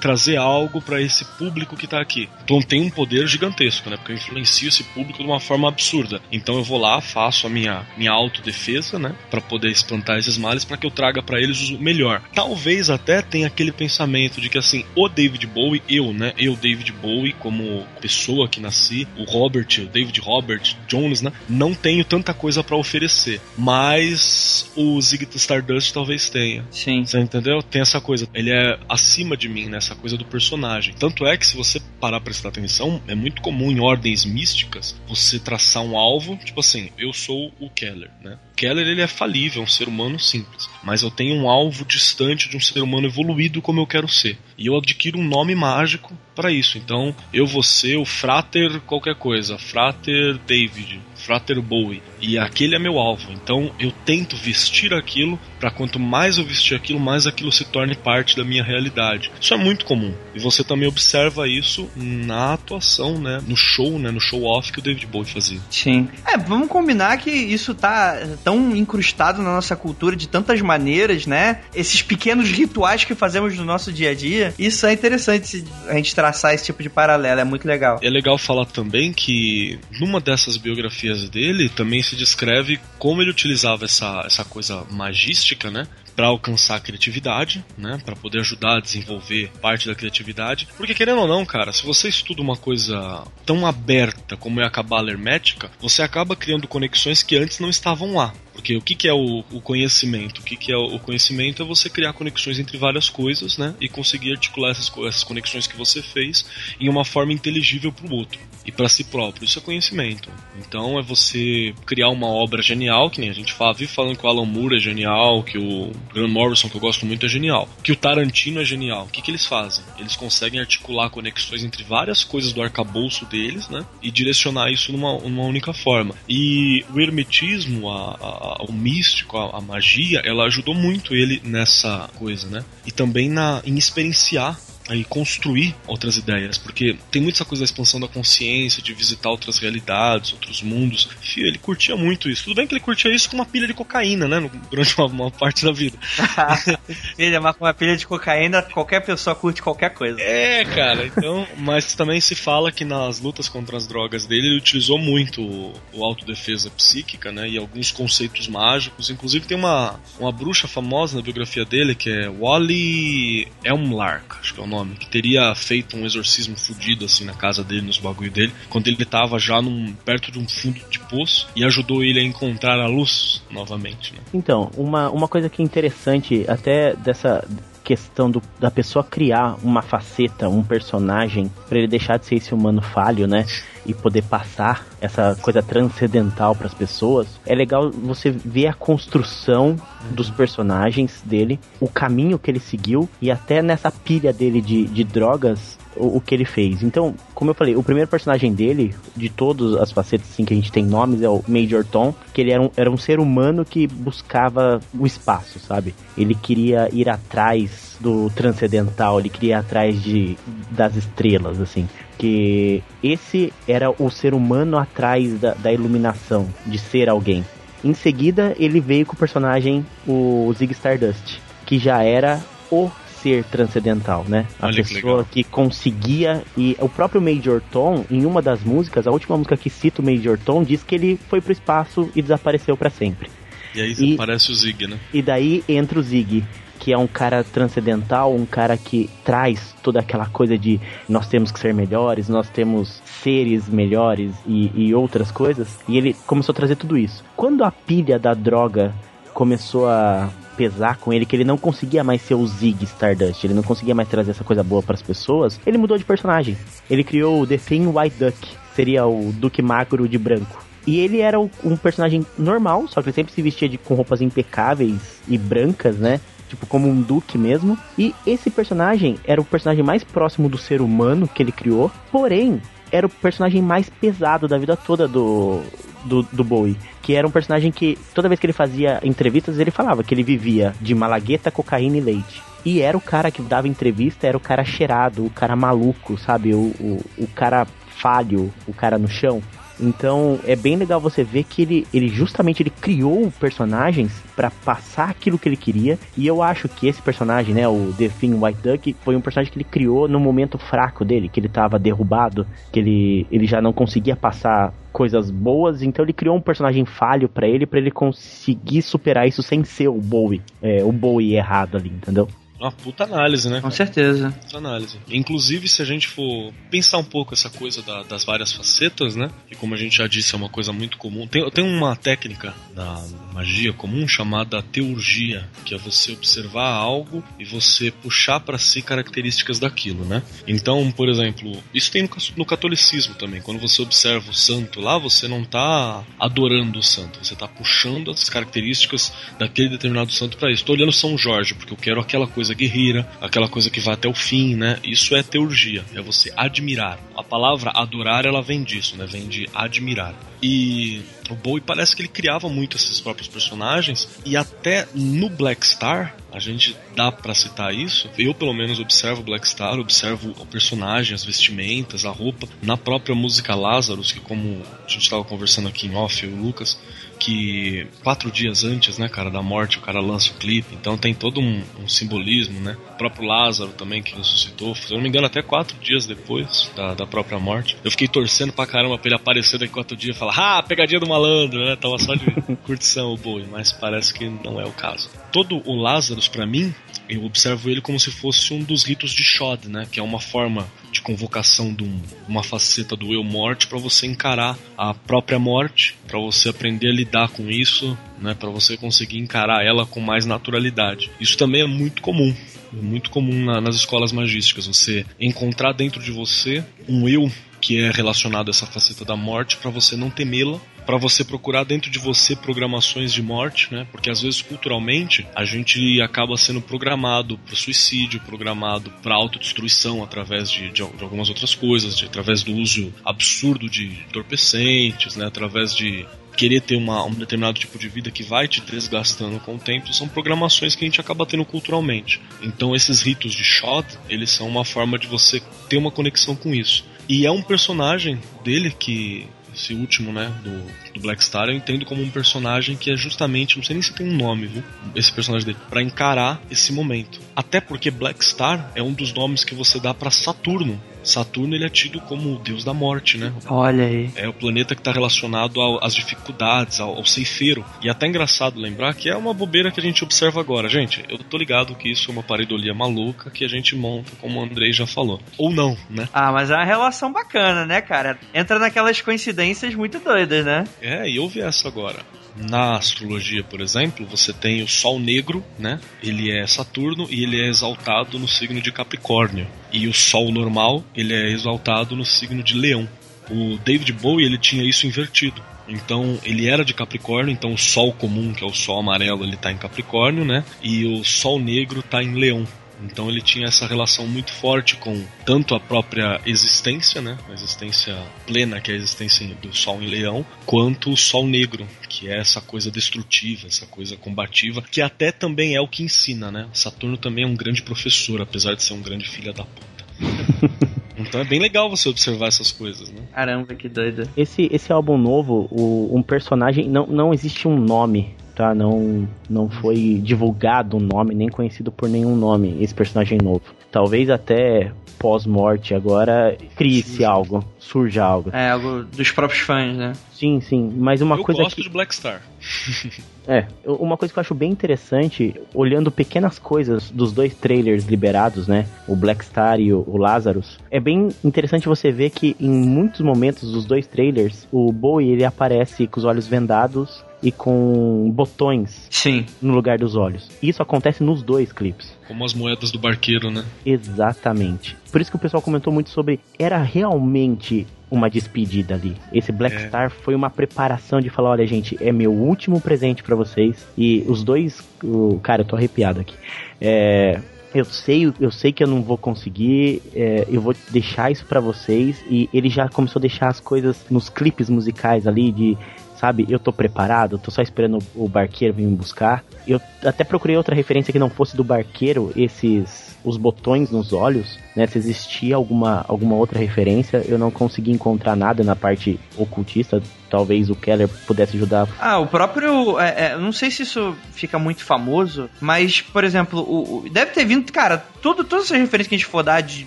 trazer algo para esse público que tá aqui. Então, tem um poder gigantesco, né? Porque eu influencio esse público de uma forma absurda. Então, eu vou lá, faço a minha, minha autodefesa, né? Para poder espantar esses males, para que eu traga para eles o melhor. Talvez até tenha aquele pensamento de que, assim, o David Bowie, eu, né? Eu, David Bowie, como pessoa que nasci, o Robert, o David Robert Jones, né? Não tenho tanta coisa para oferecer. Mas o Ziggy Stardust talvez tenha. Sim. Você entendeu? Tem essa coisa. Ele é acima de mim, nessa coisa do personagem. Tanto é que, se você parar pra prestar atenção, é muito comum em ordens místicas você traçar um alvo, tipo assim, eu sou o Keller, né? Keller ele é falível, é um ser humano simples. Mas eu tenho um alvo distante de um ser humano evoluído como eu quero ser. E eu adquiro um nome mágico para isso. Então, eu vou ser o Frater qualquer coisa, Frater David, Frater Bowie. E aquele é meu alvo. Então, eu tento vestir aquilo para quanto mais eu vestir aquilo, mais aquilo se torne parte da minha realidade. Isso é muito comum. E você também observa isso na atuação, né, no show, né, no show off que o David Bowie fazia. Sim. É, vamos combinar que isso tá tão incrustado na nossa cultura de tantas maneiras, né? Esses pequenos rituais que fazemos no nosso dia a dia. Isso é interessante a gente traçar esse tipo de paralelo, é muito legal. É legal falar também que numa dessas biografias dele também se descreve como ele utilizava essa, essa coisa magística, né? Para alcançar a criatividade, né? Para poder ajudar a desenvolver parte da criatividade. Porque querendo ou não, cara, se você estuda uma coisa tão aberta como é a cabala hermética, você acaba criando conexões que antes não estavam lá. Porque o que, que é o, o conhecimento? O que, que é o, conhecimento é você criar conexões entre várias coisas, né? E conseguir articular essas, essas conexões que você fez em uma forma inteligível para o outro e para si próprio. Isso é conhecimento. Então é você criar uma obra genial, que nem a gente fala, vive falando que o Alan Moore é genial, que o Grant Morrison, que eu gosto muito, é genial, que o Tarantino é genial. O que, que eles fazem? Eles conseguem articular conexões entre várias coisas do arcabouço deles, né? E direcionar isso numa, numa única forma. E o hermetismo, a, a- o místico, a, a magia, ela ajudou muito ele nessa coisa, né? E também na, em experienciar e construir outras ideias, porque tem muita essa coisa da expansão da consciência, de visitar outras realidades, outros mundos. Fio, ele curtia muito isso. Tudo bem que ele curtia isso com uma pilha de cocaína, né? Durante uma, uma parte da vida. Filha, mas com uma pilha de cocaína, qualquer pessoa curte qualquer coisa. É, cara, então. Mas também se fala que nas lutas contra as drogas dele, ele utilizou muito o, o autodefesa psíquica, né? E alguns conceitos mágicos. Inclusive tem uma, uma bruxa famosa na biografia dele, que é Wally Elmlark, acho que é o nome, que teria feito um exorcismo fudido assim na casa dele, nos bagulho dele, quando ele tava já num, perto de um fundo de poço e ajudou ele a encontrar a luz novamente, né? Então, uma, uma coisa que é interessante até dessa questão do, da pessoa criar uma faceta, um personagem, pra ele deixar de ser esse humano falho, né? E poder passar essa coisa transcendental pras pessoas. É legal você ver a construção dos personagens dele, o caminho que ele seguiu e até nessa pilha dele de, de drogas, o, o que ele fez. Então, como eu falei, o primeiro personagem dele, de todas as facetas assim, que a gente tem nomes, é o Major Tom, que ele era um, era um ser humano que buscava o espaço, sabe? Ele queria ir atrás do transcendental, ele queria ir atrás de, das estrelas, assim. Que esse era o ser humano atrás da, da iluminação, de ser alguém. Em seguida, ele veio com o personagem, o Zig Stardust, que já era o ser transcendental, né? A Olha que pessoa legal. que, conseguia e o próprio Major Tom, em uma das músicas, a última música que cita o Major Tom, diz que ele foi pro espaço e desapareceu para sempre. E aí E- aparece o Zig, né? E daí entra o Zig, que é um cara transcendental, um cara que traz toda aquela coisa de nós temos que ser melhores, nós temos seres melhores e, e outras coisas. E ele começou a trazer tudo isso. Quando a pilha da droga começou a pesar com ele, que ele não conseguia mais ser o Zig Stardust, ele não conseguia mais trazer essa coisa boa para as pessoas, ele mudou de personagem. Ele criou o The Thin White Duck, seria o Duque Magro de branco. E ele era um personagem normal, só que ele sempre se vestia de, com roupas impecáveis e brancas, né? Tipo, como um duque mesmo. E esse personagem era o personagem mais próximo do ser humano que ele criou. Porém, era o personagem mais pesado da vida toda do, do, do Bowie. Que era um personagem que, toda vez que ele fazia entrevistas, ele falava que ele vivia de malagueta, cocaína e leite. E era o cara que dava entrevista, era o cara cheirado, o cara maluco, sabe? O, o, o cara falho, o cara no chão. Então é bem legal você ver que ele, ele justamente ele criou personagens pra passar aquilo que ele queria. E eu acho que esse personagem, né, o The Thing White Duck, foi um personagem que ele criou no momento fraco dele, que ele tava derrubado, que ele, ele já não conseguia passar coisas boas, então ele criou um personagem falho pra ele, pra ele conseguir superar isso sem ser o Bowie, é, o Bowie errado ali, entendeu? Uma puta análise, né? Com certeza. Puta análise. Inclusive, se a gente for pensar um pouco essa coisa da- das várias facetas, né? E como a gente já disse, é uma coisa muito comum. Tem, tem uma técnica da magia comum chamada teurgia, que é você observar algo e você puxar pra si características daquilo, né? Então, por exemplo, isso tem no, no catolicismo também. Quando você observa o santo lá, você não tá adorando o santo, você tá puxando as características daquele determinado santo pra isso. Tô olhando São Jorge, porque eu quero aquela coisa guerreira, aquela coisa que vai até o fim, né? Isso é teurgia, é você admirar. A palavra adorar, ela vem disso, né? Vem de admirar. E o Bowie parece que ele criava muito esses próprios personagens e até no Black Star, a gente dá pra citar isso. Eu pelo menos observo Black Star, observo o personagem, as vestimentas, a roupa, na própria música Lazarus, que como a gente estava conversando aqui em off, eu e o Lucas, que quatro dias antes, né, cara, da morte, o cara lança o clipe, então tem todo um, um simbolismo, né? O próprio Lázaro também que ressuscitou, se eu não me engano, até quatro dias depois da, da própria morte. Eu fiquei torcendo pra caramba pra ele aparecer daqui quatro dias e falar, ah, pegadinha do malandro, né? Tava só de curtição o boi, mas parece que não é o caso. Todo o Lazarus, pra mim, eu observo ele como se fosse um dos ritos de Shod, né? Que é uma forma de convocação de um- uma faceta do eu morte para você encarar a própria morte, para você aprender a lidar com isso, né? Para você conseguir encarar ela com mais naturalidade. Isso também é muito comum. é Muito comum na- nas escolas magísticas, você encontrar dentro de você um eu que é relacionado a essa faceta da morte para você não temê-la, para você procurar dentro de você programações de morte, né? Porque às vezes culturalmente a gente acaba sendo programado para suicídio, programado para autodestruição através de, de, de algumas outras coisas, de, através do uso absurdo de entorpecentes, né? Através de querer ter uma, um determinado tipo de vida que vai te desgastando com o tempo, são programações que a gente acaba tendo culturalmente. Então esses ritos de Shod, eles são uma forma de você ter uma conexão com isso. E é um personagem dele que esse último, né, do, do Black Star, eu entendo como um personagem que é justamente, não sei nem se tem um nome, viu? Esse personagem dele, pra encarar esse momento. Até porque Black Star é um dos nomes que você dá pra Saturno. Saturno ele é tido como o deus da morte, né? Olha aí. É o planeta que está relacionado ao- às dificuldades, ao, ao ceifeiro. E é até engraçado lembrar que é uma bobeira que a gente observa agora. Gente, eu tô ligado que isso é uma pareidolia maluca que a gente monta, como o Andrei já falou. Ou não, né? Ah, mas é uma relação bacana, né, cara? Entra naquelas coincidências muito doidas, né? É, e vi essa agora. Na astrologia, por exemplo, você tem o Sol Negro, né? Ele é Saturno e ele é exaltado no signo de Capricórnio. E o Sol normal, ele é exaltado no signo de Leão. O David Bowie, ele tinha isso invertido. Então, ele era de Capricórnio, então o Sol comum, que é o Sol amarelo, ele tá em Capricórnio, né? E o Sol negro tá em Leão. Então ele tinha essa relação muito forte com tanto a própria existência, né, a existência plena que é a existência do Sol em Leão, quanto o Sol Negro, que é essa coisa destrutiva, essa coisa combativa, que até também é o que ensina, né? Saturno também é um grande professor, apesar de ser um grande filho da puta. Então é bem legal você observar essas coisas, né? Caramba, que doido. Esse, esse álbum novo, o, um personagem. Não, não existe um nome, tá? Não, não foi divulgado um nome, nem conhecido por nenhum nome, esse personagem novo. Talvez até pós-morte agora crie-se algo, surja algo. É, algo dos próprios fãs, né? Sim, sim. Mas uma Eu coisa gosto que. de Black Star. É, uma coisa que eu acho bem interessante, olhando pequenas coisas dos dois trailers liberados, né? O Black Star e o, o Lazarus, é bem interessante você ver que em muitos momentos dos dois trailers, o Bowie ele aparece com os olhos vendados e com botões Sim. no lugar dos olhos. Isso acontece nos dois clipes. Como as moedas do barqueiro, né? Exatamente. Por isso que o pessoal comentou muito sobre era realmente uma despedida ali. Esse Black É. Star foi uma preparação de falar, olha gente, é meu último presente pra vocês e os dois, o, cara, eu tô arrepiado aqui. É, eu sei, eu sei que eu não vou conseguir, é, eu vou deixar isso pra vocês e ele já começou a deixar as coisas nos clipes musicais ali de Sabe, eu tô preparado, tô só esperando o barqueiro vir me buscar. Eu até procurei outra referência que não fosse do barqueiro, esses os botões nos olhos, né? Se existia alguma, alguma outra referência, eu não consegui encontrar nada na parte ocultista. Talvez o Keller pudesse ajudar. Ah, o próprio. É, é, eu não sei se isso fica muito famoso, mas, por exemplo, o, o- deve ter vindo. Cara, tudo, todas essas referências que a gente for dar de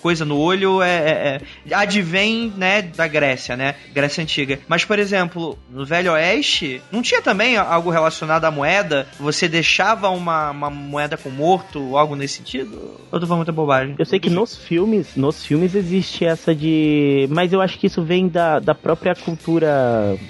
coisa no olho é, é- é- advém, né, da Grécia, né? Grécia Antiga. Mas, por exemplo, no Velho Oeste, não tinha também algo relacionado à moeda? Você deixava uma, uma moeda com morto, algo nesse sentido? Ou eu tô falando muita bobagem? Eu sei que nos filmes, nos filmes existe essa de. Mas eu acho que isso vem da, da própria cultura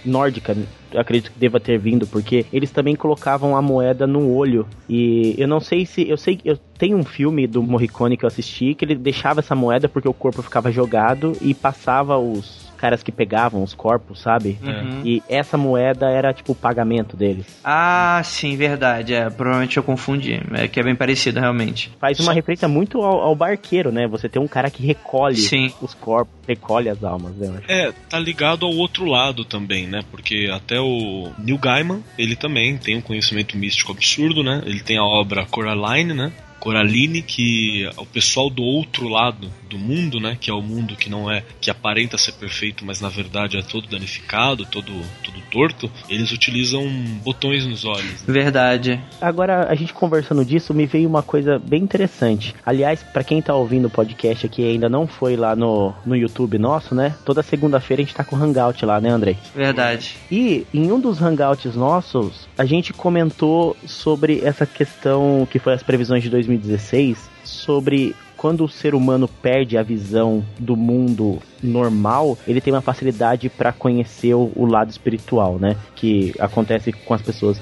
nórdica. Acredito que deva ter vindo, porque eles também colocavam a moeda no olho. E eu não sei se. Eu sei eu tenho um filme do Morricone que eu assisti que ele deixava essa moeda porque o corpo ficava jogado e passava os caras que pegavam os corpos, sabe? Uhum. E essa moeda era tipo o pagamento deles. Ah, sim, verdade. É, provavelmente eu confundi. É que é bem parecido, realmente. Faz uma referência muito ao, ao barqueiro, né? Você tem um cara que recolhe Sim. os corpos, recolhe as almas, eu acho. É, tá ligado ao outro lado também, né? Porque até o Neil Gaiman, ele também tem um conhecimento místico absurdo, né? Ele tem a obra Coraline, né? Coraline, que o pessoal do outro lado do mundo, né? Que é o mundo que não é, que aparenta ser perfeito, mas na verdade é todo danificado, todo, todo torto. Eles utilizam botões nos olhos. né? Verdade. Agora, a gente conversando disso, me veio uma coisa bem interessante. Aliás, pra quem tá ouvindo o podcast aqui e ainda não foi lá no, no YouTube nosso, né? Toda segunda-feira a gente tá com o Hangout lá, né, Andrei? Verdade. E em um dos hangouts nossos, a gente comentou sobre essa questão que foi as previsões de 2016, sobre quando o ser humano perde a visão do mundo normal, ele tem uma facilidade para conhecer o, o lado espiritual, né? Que acontece com as pessoas.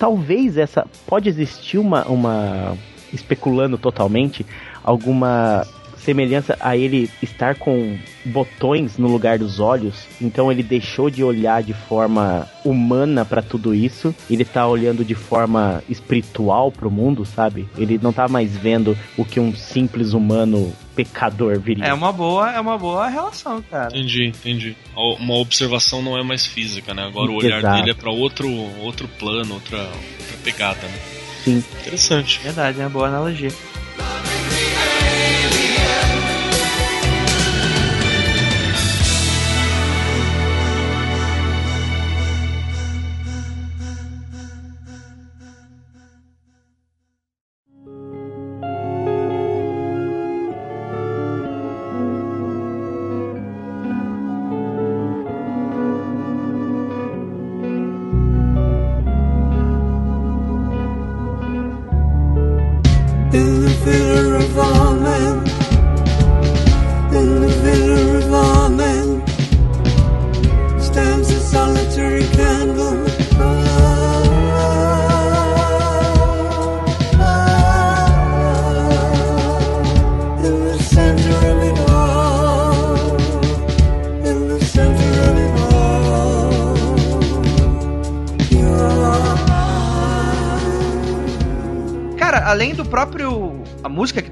Talvez essa pode existir uma, uma especulando totalmente alguma semelhança a ele estar com botões no lugar dos olhos, então ele deixou de olhar de forma humana para tudo isso, ele tá olhando de forma espiritual pro mundo, sabe? Ele não tá mais vendo o que um simples humano pecador viria. É uma boa, é uma boa relação, cara. Entendi, entendi. Uma observação não é mais física, né? Agora o olhar Exato. dele é pra outro, outro plano, outra, outra pegada, né? Sim. Interessante. Verdade, é uma boa analogia.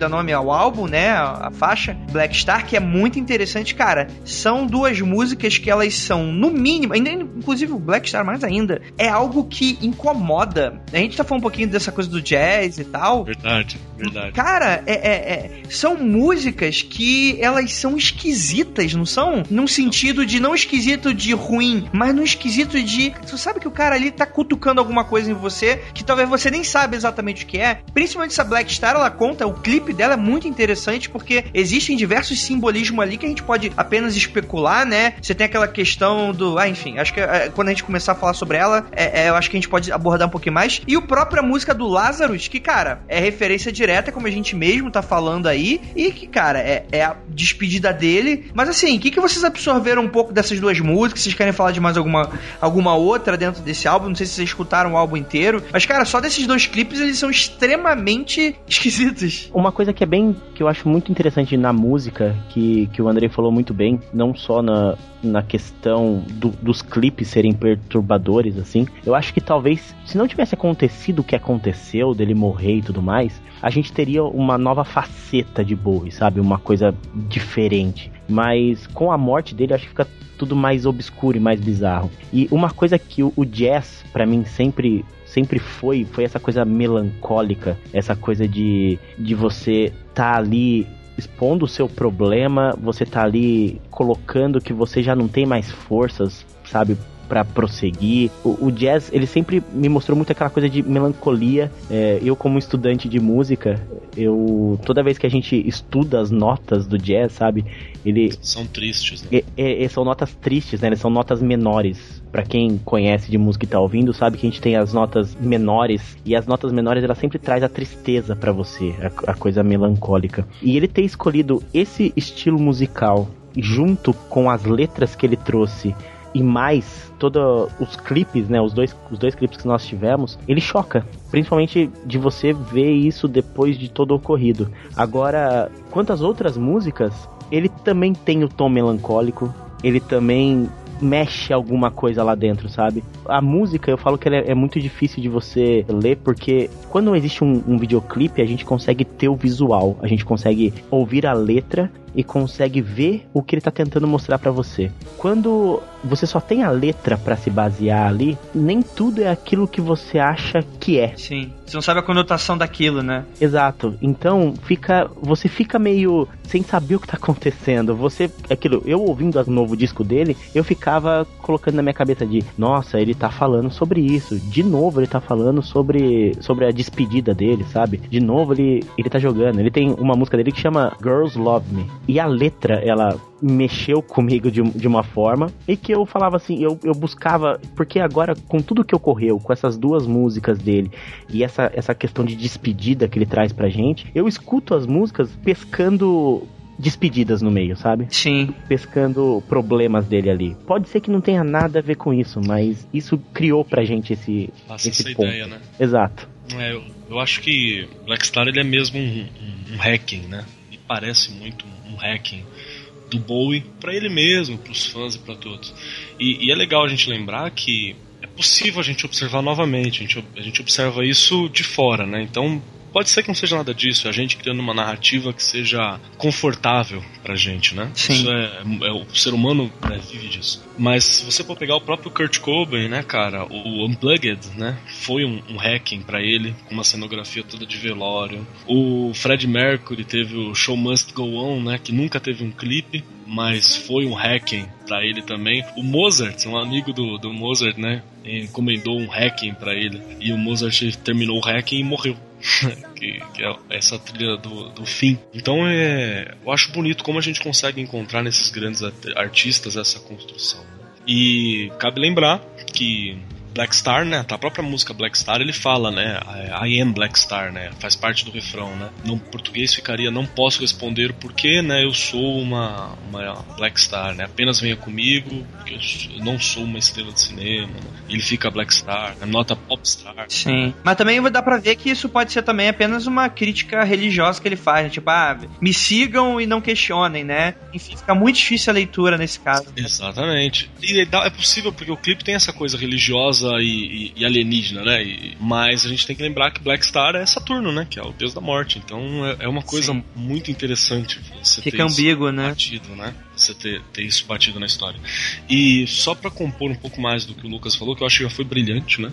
Nome ao álbum, né? A, a faixa Black Star, que é muito interessante, cara. São duas músicas que elas são, no mínimo, ainda, inclusive o Black Star mais ainda, é algo que incomoda. A gente tá falando um pouquinho dessa coisa do jazz e tal. Verdade, verdade. Cara, é, é- é- são músicas que elas são esquisitas, não são? Num sentido de não esquisito de ruim, mas no esquisito de. Você sabe que o cara ali tá cutucando alguma coisa em você que talvez você nem sabe exatamente o que é. Principalmente essa Black Star, ela conta, o clipe dela é muito interessante porque existem diversos simbolismos ali que a gente pode apenas especular, né? Você tem aquela questão do. Ah, enfim, acho que é, quando a gente começar a falar sobre ela, é, é, eu acho que a gente pode abordar um pouquinho mais. E o própria música do Lazarus, que, cara, é referência direta, como a gente mesmo tá falando aí, e que, cara, é, é a despedida dele. Mas assim, o que, que vocês absorveram um pouco dessas duas músicas? Vocês querem falar de mais alguma, alguma outra dentro desse álbum? Não sei se vocês escutaram o álbum inteiro. Mas, cara, só desses dois clipes eles são extremamente esquisitos. Uma coisa que é bem. que eu acho muito interessante na música, que, que o Andrei falou muito bem, não só na, na questão do- dos clipes serem perturbadores, assim. Eu acho que talvez, se não tivesse acontecido o que aconteceu, dele morrer e tudo mais, a gente teria uma nova faceta de Bowie, sabe? Uma coisa diferente. Mas com a morte dele, acho que fica tudo mais obscuro e mais bizarro. E uma coisa que o, jazz, pra mim, sempre sempre foi, foi essa coisa melancólica, essa coisa de, de você tá ali expondo o seu problema, você tá ali colocando que você já não tem mais forças, sabe, Pra prosseguir. O, o jazz, ele sempre me mostrou muito aquela coisa de melancolia. É, eu, como estudante de música, eu toda vez que a gente estuda as notas do jazz, sabe, ele São tristes, né? é- é- é- são notas tristes, né? São notas menores. Pra quem conhece de música e tá ouvindo, sabe que a gente tem as notas menores e as notas menores ela sempre traz a tristeza pra você, a, a coisa melancólica. E ele ter escolhido esse estilo musical junto com as letras que ele trouxe e mais todos os clipes, né, os dois, os dois clipes que nós tivemos, ele choca, principalmente de você ver isso depois de todo o ocorrido. Agora, quantas outras músicas, ele também tem o tom melancólico, ele também mexe alguma coisa lá dentro, sabe? A música, eu falo que ela é, é muito difícil de você ler, porque quando existe um, um videoclipe, a gente consegue ter o visual, a gente consegue ouvir a letra e consegue ver o que ele tá tentando mostrar pra você. Quando você só tem a letra pra se basear ali, nem tudo é aquilo que você acha que é. Sim. Você não sabe a conotação daquilo, né? Exato. Então, fica, você fica meio sem saber o que tá acontecendo. Você, aquilo, eu ouvindo o novo disco dele, eu ficava colocando na minha cabeça de, nossa, ele tá falando sobre isso. De novo ele tá falando sobre sobre a despedida dele, sabe? De novo ele ele tá jogando. Ele tem uma música dele que chama Girls Love Me. E a letra, ela mexeu comigo de, de uma forma e que eu falava assim, eu, eu buscava, porque agora com tudo que ocorreu, com essas duas músicas dele e essa, essa questão de despedida que ele traz pra gente, eu escuto as músicas pescando despedidas no meio, sabe? Sim. Pescando problemas dele ali. Pode ser que não tenha nada a ver com isso, mas isso criou pra gente esse, Passa esse essa ponto. ideia, né? Exato. É, eu, eu acho que Black Star ele é mesmo um, um, um hacking, né? E parece muito um hacking do Bowie pra ele mesmo, pros fãs e pra todos. E, e é legal a gente lembrar que é possível a gente observar novamente, a gente, a gente observa isso de fora, né? Então pode ser que não seja nada disso, é a gente criando uma narrativa que seja confortável pra gente, né? Sim. Isso é, é- o ser humano né, vive disso. Mas se você for pegar o próprio Kurt Cobain, né, cara, o Unplugged, né, foi um, um hacking pra ele, com uma cenografia toda de velório. O Fred Mercury teve o Show Must Go On, né, que nunca teve um clipe, mas foi um hacking pra ele também. O Mozart, um amigo do, do Mozart, né, encomendou um hacking pra ele, e o Mozart terminou o hacking e morreu. que, que é essa trilha do, do fim. Então é, eu acho bonito como a gente consegue encontrar nesses grandes art- artistas essa construção. né? E cabe lembrar que Black Star, né, a própria música Black Star, ele fala, né, I am Black Star, né, faz parte do refrão, né. No português ficaria não posso responder porque, né, eu sou uma, uma Black Star, né, apenas venha comigo, porque eu, não sou uma estrela de cinema, né? Ele fica Black Star, né, nota pop star. Sim. Mas também dá pra ver que isso pode ser também apenas uma crítica religiosa que ele faz, né? Tipo, ah, me sigam e não questionem, né? Enfim, fica muito difícil a leitura nesse caso. Exatamente. E é é possível porque o clipe tem essa coisa religiosa e, e alienígena, né? E- mas a gente tem que lembrar que Black Star é Saturno, né? Que é o deus da morte. Então é, é uma coisa Sim. muito interessante você Fica ter isso ambíguo, né? batido, né? Você ter, ter isso batido na história. E só pra compor um pouco mais do que o Lucas falou, que eu acho que já foi brilhante, né?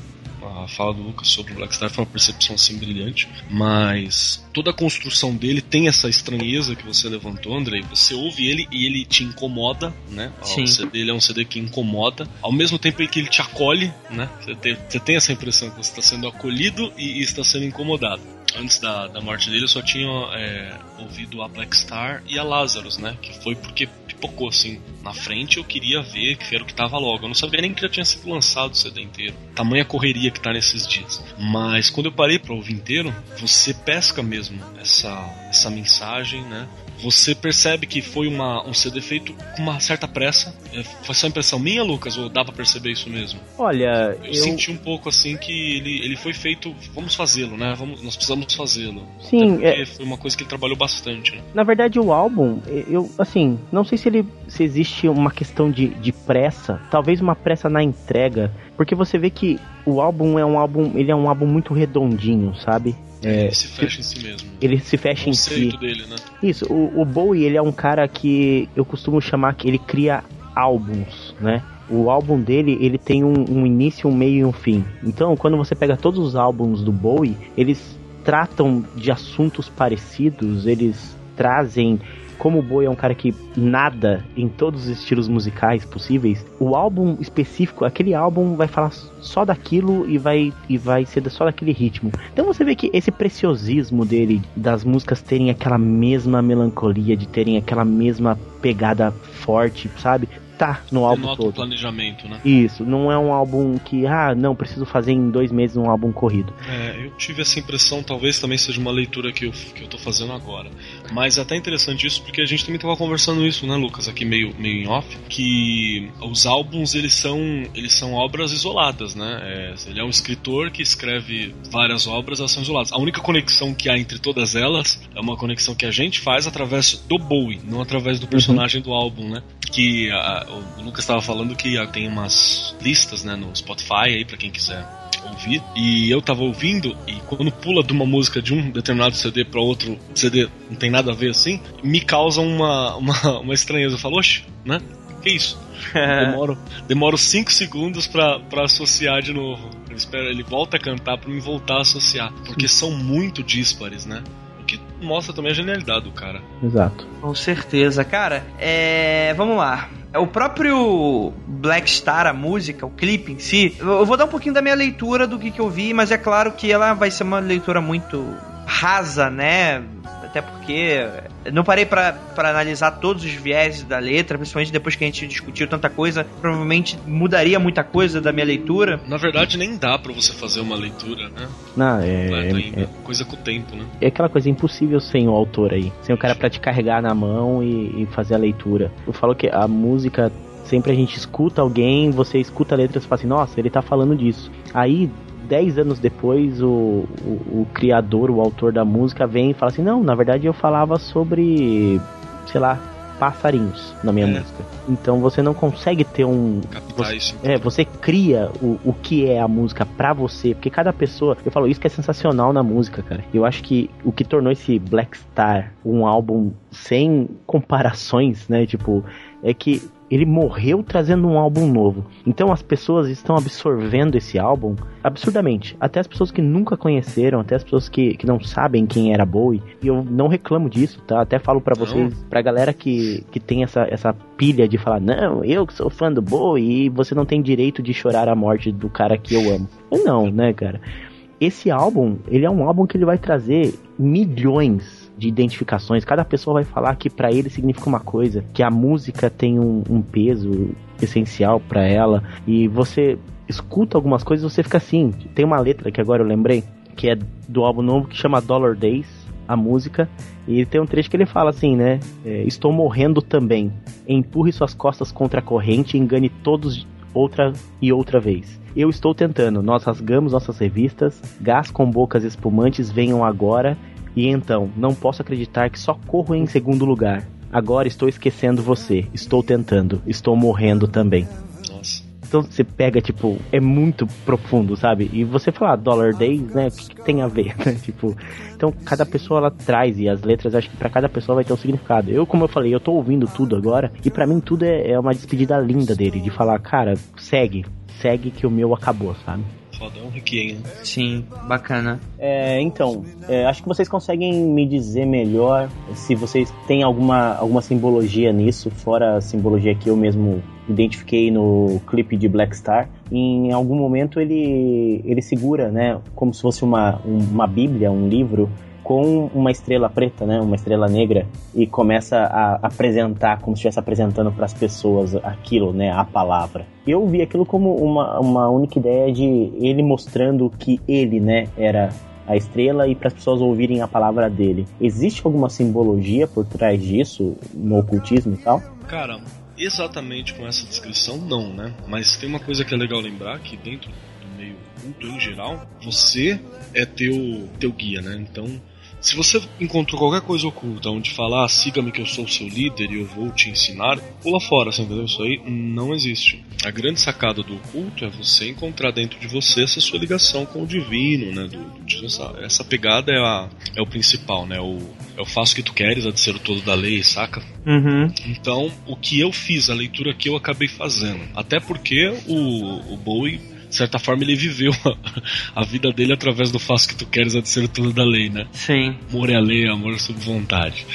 A fala do Lucas sobre o Black Star foi uma percepção assim brilhante, mas toda a construção dele tem essa estranheza que você levantou, Andrei. Você ouve ele e ele te incomoda, né? Sim. O CD ele é um CD que incomoda, ao mesmo tempo em que ele te acolhe, né? Você tem, você tem essa impressão que você está sendo acolhido e, e está sendo incomodado. Antes da, da morte dele, eu só tinha é, ouvido a Black Star e a Lazarus, né? Que foi porque pipocou assim na frente. Eu queria ver que era o que tava logo. Eu não sabia nem que já tinha sido lançado o CD inteiro. Tamanha correria que tá nesses dias. Mas quando eu parei pra ouvir inteiro, você pesca mesmo essa, essa mensagem, né? Você percebe que foi uma, um CD feito com uma certa pressa. É, foi só impressão minha, Lucas? Ou dá pra perceber isso mesmo? Olha, Eu, eu, senti um pouco assim que ele, ele foi feito. Vamos fazê-lo, né? Vamos, nós precisamos fazê-lo. Sim, é- foi uma coisa que ele trabalhou bastante. Né? na verdade o álbum, eu assim, não sei se ele se existe uma questão de, de pressa, talvez uma pressa na entrega, porque você vê que o álbum é um álbum, ele é um álbum muito redondinho, sabe? É, ele se fecha em si mesmo. ele se fecha em si. dele, né? Isso, o, o Bowie, ele é um cara que eu costumo chamar que ele cria álbuns, né? O álbum dele, ele tem um, um início, um meio e um fim. Então, quando você pega todos os álbuns do Bowie, eles tratam de assuntos parecidos, eles trazem como o Bowie é um cara que nada em todos os estilos musicais possíveis, o álbum específico, aquele álbum vai falar só daquilo e vai e vai ser só daquele ritmo. Então você vê que esse preciosismo dele das músicas terem aquela mesma melancolia, de terem aquela mesma pegada forte, sabe? Tá no álbum Denota o todo. planejamento, né? Isso, não é um álbum que, ah, não, preciso fazer em dois meses um álbum corrido. É, eu tive essa impressão, talvez também seja uma leitura que eu, que eu tô fazendo agora. Mas é até interessante isso, porque a gente também tava conversando isso, né, Lucas, aqui meio, meio em off, que os álbuns, eles são, eles são obras isoladas, né? É, ele é um escritor que escreve várias obras, elas são isoladas. A única conexão que há entre todas elas é uma conexão que a gente faz através do Bowie, não através do personagem do álbum, né? Que a- o Lucas estava falando que ah, tem umas listas, né, no Spotify aí para quem quiser ouvir. E eu tava ouvindo e quando pula de uma música de um determinado CD para outro CD, não tem nada a ver assim, me causa uma uma, uma estranheza. Eu falo, oxe, né? Que isso? demoro, demoro cinco segundos pra, pra associar de novo. Eu espero, ele volta a cantar pra me voltar a associar. Porque são muito díspares, né? O que mostra também a genialidade do cara. Exato. Com certeza, cara. É, vamos lá. O próprio Black Star, a música, o clipe em si, eu eu vou dar um pouquinho da minha leitura do que, que eu vi, mas é claro que ela vai ser uma leitura muito rasa, né? Até porque não parei pra pra analisar todos os vieses da letra, principalmente depois que a gente discutiu tanta coisa. Provavelmente mudaria muita coisa da minha leitura. Na verdade, nem dá pra você fazer uma leitura, né? Não, é, é, ainda. Coisa com o tempo, né? é aquela coisa impossível sem o autor aí. Sem o cara pra te carregar na mão e, e fazer a leitura. Eu falo que a música, sempre a gente escuta alguém, você escuta a letra e você fala assim, nossa, ele tá falando disso. Aí, dez anos depois, o, o, o criador, o autor da música vem e fala assim, não, na verdade eu falava sobre, sei lá, passarinhos na minha É. música. Então você não consegue ter um. Você- isso. é, você cria o, o que é a música pra você, porque cada pessoa, eu falo isso que é sensacional na música, cara. Eu acho que o que tornou esse Black Star um álbum sem comparações, né, tipo, é que ele morreu trazendo um álbum novo. Então as pessoas estão absorvendo esse álbum absurdamente. Até as pessoas que nunca conheceram, até as pessoas que, que não sabem quem era Bowie. E eu não reclamo disso, tá? Até falo pra Não. vocês, pra galera que, que tem essa, essa pilha de falar, não, eu que sou fã do Bowie e você não tem direito de chorar a morte do cara que eu amo. Não, né, cara? Esse álbum, ele é um álbum que ele vai trazer milhões de identificações. Cada pessoa vai falar que pra ele significa uma coisa, que a música tem um, um peso essencial pra ela e você escuta algumas coisas, você fica assim. Tem uma letra que agora eu lembrei, que é do álbum novo que chama Dollar Days, a música, e tem um trecho que ele fala assim, né? é, Estou morrendo também. Empurre suas costas contra a corrente e engane todos outra e outra vez. Eu estou tentando. Nós rasgamos nossas revistas, gás com bocas espumantes venham agora, e então, não posso acreditar que só corro em segundo lugar. Agora estou esquecendo você. Estou tentando. Estou morrendo também. Nossa. Então você pega, tipo, é muito profundo, sabe? E você fala Dollar Days, né? O que, que tem a ver, né? Tipo, então cada pessoa ela traz e as letras, acho que para cada pessoa vai ter um significado. Eu, como eu falei, eu tô ouvindo tudo agora e para mim tudo é, é uma despedida linda dele, de falar, cara, segue, segue que o meu acabou, sabe? Foda, é um requiem, né? Sim, bacana. É, então, é, acho que vocês conseguem me dizer melhor se vocês têm alguma, alguma simbologia nisso, fora a simbologia que eu mesmo identifiquei no clipe de Black Star. Em algum momento ele, ele segura, né, como se fosse uma, uma bíblia, um livro, com uma estrela preta, né, uma estrela negra, e começa a apresentar, como se estivesse apresentando para as pessoas aquilo, né, a palavra. Eu vi aquilo como uma, uma única ideia de ele mostrando que ele, né, era a estrela e para as pessoas ouvirem a palavra dele. Existe alguma simbologia por trás disso no ocultismo e tal? Cara, exatamente com essa descrição, não, né? Mas tem uma coisa que é legal lembrar que dentro do meio culto em geral, você é teu, teu guia, né? Então, se você encontrou qualquer coisa oculta onde falar ah, siga-me que eu sou o seu líder e eu vou te ensinar, pula fora, você entendeu? Isso aí não existe. A grande sacada do oculto é você encontrar dentro de você essa sua ligação com o divino, né? Do, do- essa, essa pegada é, a, é o principal, né? O, é o faço o que tu queres, a de ser o todo da lei, saca? Uhum. Então, o que eu fiz, a leitura que eu acabei fazendo. Até porque o, o Bowie, de certa forma, ele viveu a, a vida dele através do faço que tu queres, a de ser o todo da lei, né? Sim. Amor é a lei, amor sob vontade.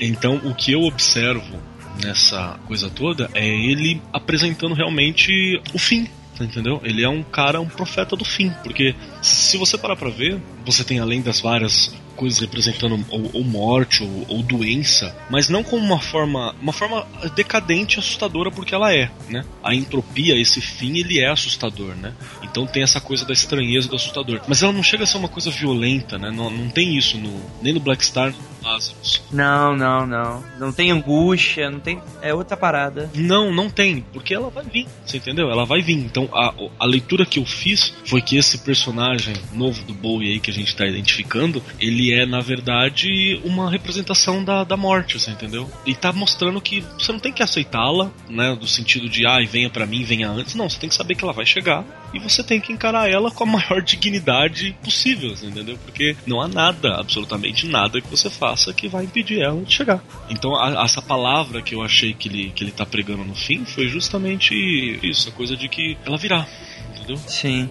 Então, o que eu observo nessa coisa toda é ele apresentando realmente o fim. Entendeu? Ele é um cara, um profeta do fim. Porque se você parar pra ver, você tem além das várias coisas representando ou, ou morte ou, ou doença, mas não como uma forma, uma forma decadente e assustadora porque ela é, né? A entropia, esse fim, ele é assustador, né? Então tem essa coisa da estranheza do assustador. Mas ela não chega a ser uma coisa violenta, né? Não, não tem isso no, nem no Black Star, Lazarus. Não, não, não. Não tem angústia, não tem. É outra parada. Não, não tem, porque ela vai vir, você entendeu? Ela vai vir. Então a, a leitura que eu fiz foi que esse personagem novo do Bowie aí que a gente tá identificando, ele é na verdade uma representação da, da morte, você entendeu? E tá mostrando que você não tem que aceitá-la, né, do sentido de ai, venha pra mim, venha antes. Não, você tem que saber que ela vai chegar e você tem que encarar ela com a maior dignidade possível, entendeu? Porque não há nada, absolutamente nada que você faça que vai impedir ela de chegar. Então a- essa palavra que eu achei que ele, que ele tá pregando no fim foi justamente isso, a coisa de que ela virá. Entendeu? Sim.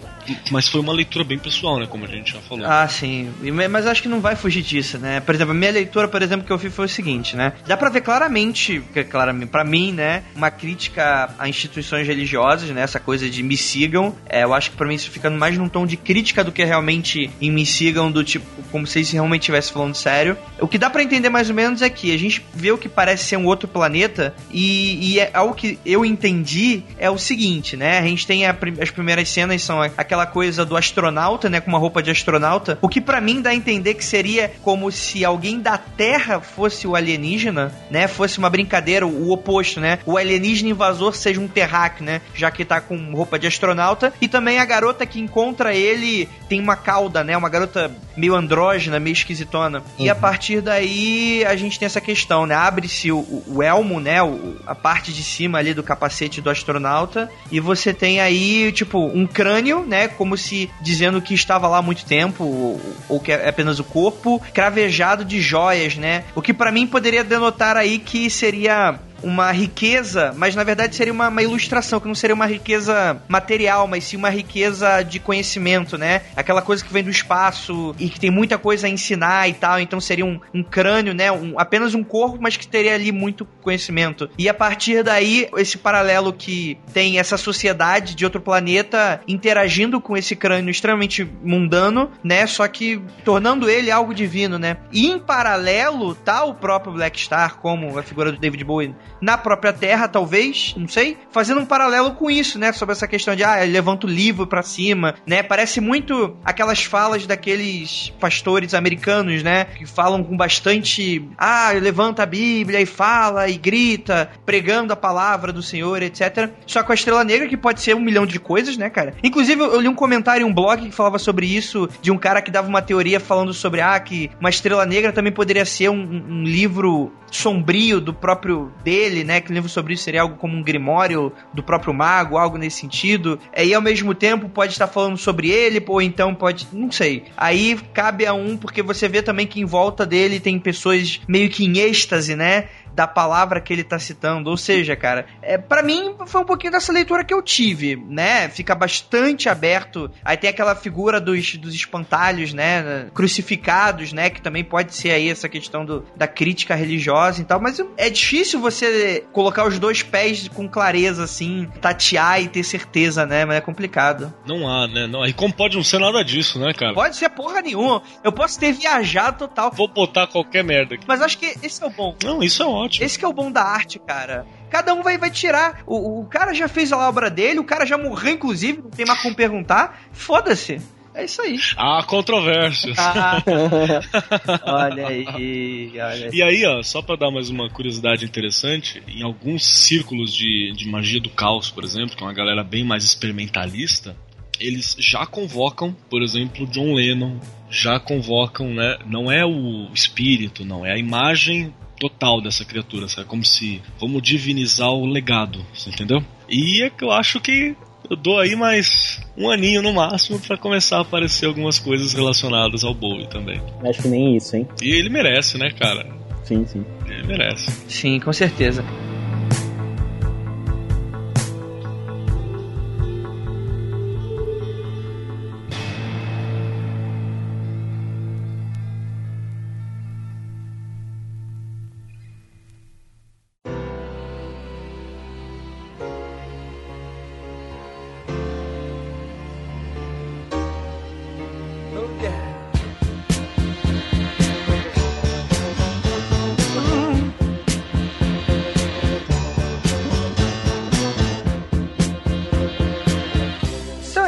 Mas foi uma leitura bem pessoal, né? Como a gente já falou. Ah, sim. Mas acho que não vai fugir disso, né? Por exemplo, a minha leitura, por exemplo, que eu fiz foi o seguinte, né? Dá pra ver claramente, claramente, pra mim, né? Uma crítica a instituições religiosas, né? Essa coisa de me sigam. É, eu acho que pra mim isso fica mais num tom de crítica do que realmente em me sigam, do tipo, como se isso realmente estivesse falando sério. O que dá pra entender mais ou menos é que a gente vê o que parece ser um outro planeta e, e é algo que eu entendi é o seguinte, né? A gente tem a as primeiras cenas são a- aquela coisa do astronauta, né, com uma roupa de astronauta, o que pra mim dá a entender que seria como se alguém da Terra fosse o alienígena, né? Fosse uma brincadeira, o oposto, né? O alienígena invasor seja um terráqueo, né? Já que tá com roupa de astronauta e também a garota que encontra ele tem uma cauda, né? Uma garota meio andrógena, meio esquisitona. E a partir daí a gente tem essa questão, né? Abre-se o, o- o elmo, né? O- a parte de cima ali do capacete do astronauta e você tem aí, tipo, um crânio, né? Como se dizendo que estava lá há muito tempo ou, ou que é apenas o corpo, cravejado de joias, né? O que pra mim poderia denotar aí que seria uma riqueza, mas na verdade seria uma, uma ilustração, que não seria uma riqueza material, mas sim uma riqueza de conhecimento, né? Aquela coisa que vem do espaço e que tem muita coisa a ensinar e tal, então seria um, um crânio, né? Um- apenas um corpo, mas que teria ali muito conhecimento. E a partir daí, esse paralelo que tem essa sociedade de outro planeta interagindo com esse crânio extremamente mundano, né? Só que tornando ele algo divino, né? E em paralelo, tá o próprio Black Star como a figura do David Bowie na própria Terra, talvez, não sei, fazendo um paralelo com isso, né? Sobre essa questão de, ah, levanta o livro pra cima, né? Parece muito aquelas falas daqueles pastores americanos, né? Que falam com bastante, ah, levanta a Bíblia e fala e grita, pregando a palavra do Senhor, etc. Só com a Estrela Negra, que pode ser um milhão de coisas, né, cara? Inclusive, eu li um comentário em um blog que falava sobre isso, de um cara que dava uma teoria falando sobre, ah, que uma Estrela Negra também poderia ser um, um livro sombrio do próprio dele, ele, né? Que o livro sobre isso seria algo como um grimório do próprio mago, algo nesse sentido. É, e ao mesmo tempo pode estar falando sobre ele, ou então pode. Não sei. Aí cabe a um, porque você vê também que em volta dele tem pessoas meio que em êxtase, né? Da palavra que ele tá citando. Ou seja, cara, é, para mim foi um pouquinho dessa leitura que eu tive, né? Fica bastante aberto. Aí tem aquela figura dos, dos espantalhos, né? Crucificados, né? Que também pode ser aí essa questão do, da crítica religiosa e tal. Mas é difícil você colocar os dois pés com clareza, assim, tatear e ter certeza, né? Mas é complicado. Não há, né? Não, e como pode não ser nada disso, né, cara? Pode ser porra nenhuma. Eu posso ter viajado total. Vou botar qualquer merda aqui. Mas acho que esse é o bom. Não, isso é ótimo. Esse que é o bom da arte, cara. Cada um vai, vai tirar. O, o cara já fez a obra dele, o cara já morreu, inclusive, não tem mais como perguntar. Foda-se. É isso aí. Há controvérsias. Ah, olha aí, olha aí. E aí, ó, só pra dar mais uma curiosidade interessante, em alguns círculos de, de magia do caos, por exemplo, que é uma galera bem mais experimentalista, eles já convocam, por exemplo, John Lennon, já convocam, né? Não é o espírito, não, é a imagem total dessa criatura, sabe? Como se vamos divinizar o legado, você entendeu? E é que eu acho que eu dou aí mais um aninho no máximo para começar a aparecer algumas coisas relacionadas ao Bowie também. Acho que nem isso, hein? E ele merece, né, cara? Sim, sim. Ele merece. Sim, com certeza.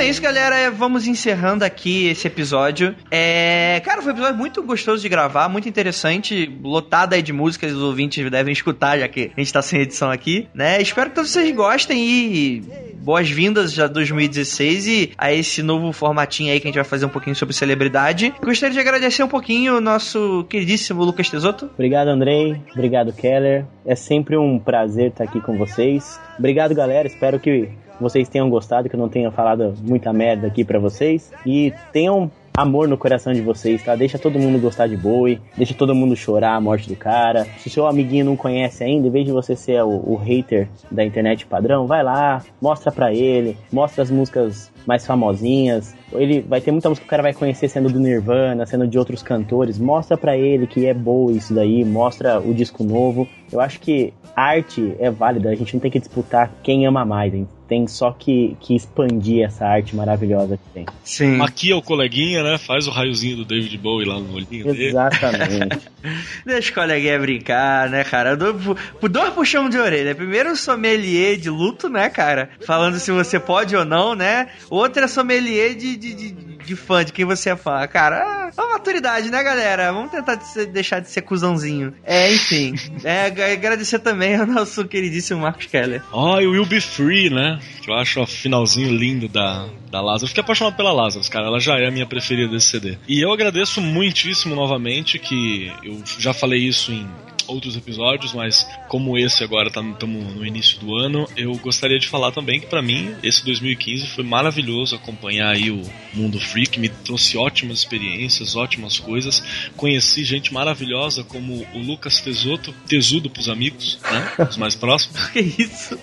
É isso, galera. Vamos encerrando aqui esse episódio. É... Cara, foi um episódio muito gostoso de gravar, muito interessante, lotado aí de músicas, os ouvintes devem escutar, já que a gente tá sem edição aqui, né? Espero que todos vocês gostem e boas-vindas já 2016 e a esse novo formatinho aí que a gente vai fazer um pouquinho sobre celebridade. Gostaria de agradecer um pouquinho o nosso queridíssimo Lucas Tesoto. Obrigado, Andrei. Obrigado, Keller. É sempre um prazer estar aqui com vocês. Obrigado, galera. Espero que vocês tenham gostado, que eu não tenha falado muita merda aqui pra vocês. E tenham amor no coração de vocês, tá? Deixa todo mundo gostar de Bowie, deixa todo mundo chorar a morte do cara. Se o seu amiguinho não conhece ainda, em vez de você ser o, o hater da internet padrão, vai lá, mostra pra ele, mostra as músicas mais famosinhas. Ele vai ter muita música que o cara vai conhecer sendo do Nirvana, sendo de outros cantores. Mostra pra ele que é boa isso daí, mostra o disco novo. Eu acho que arte é válida, a gente não tem que disputar quem ama mais, hein? Tem só que, que expandir essa arte maravilhosa que tem. Sim. Aqui é o coleguinha, né? Faz o raiozinho do David Bowie lá no olhinho dele. Exatamente. Deixa o coleguinha brincar, né, cara? Eu dou, pu- dois puxão de orelha. Primeiro o sommelier de luto, né, cara? Falando se você pode ou não, né? Outro é sommelier de, de, de, de fã, de quem você é fã. Cara, é uma maturidade, né, galera? Vamos tentar de ser- deixar de ser cuzãozinho. É, enfim. É, ag- agradecer também ao nosso queridíssimo Marcos Keller. Ah, e o Will Be Free, né? Que eu acho o finalzinho lindo da, da Lazarus. Eu fiquei apaixonado pela Lazarus, cara. Ela já é a minha preferida desse CD. E eu agradeço muitíssimo novamente que eu já falei isso em outros episódios, mas como esse agora estamos no início do ano, eu gostaria de falar também que pra mim esse 2015 foi maravilhoso acompanhar aí o Mundo Freak, me trouxe ótimas experiências, ótimas coisas. Conheci gente maravilhosa como o Lucas Tesoto, tesudo pros amigos, né? Os mais próximos. Que isso?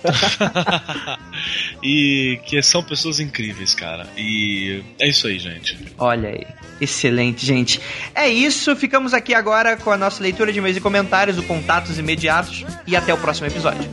e que são pessoas incríveis, cara. E é isso aí, gente. Olha aí. Excelente, gente. É isso. Ficamos aqui agora com a nossa leitura de e-mails e comentários, o contatos imediatos. E até o próximo episódio.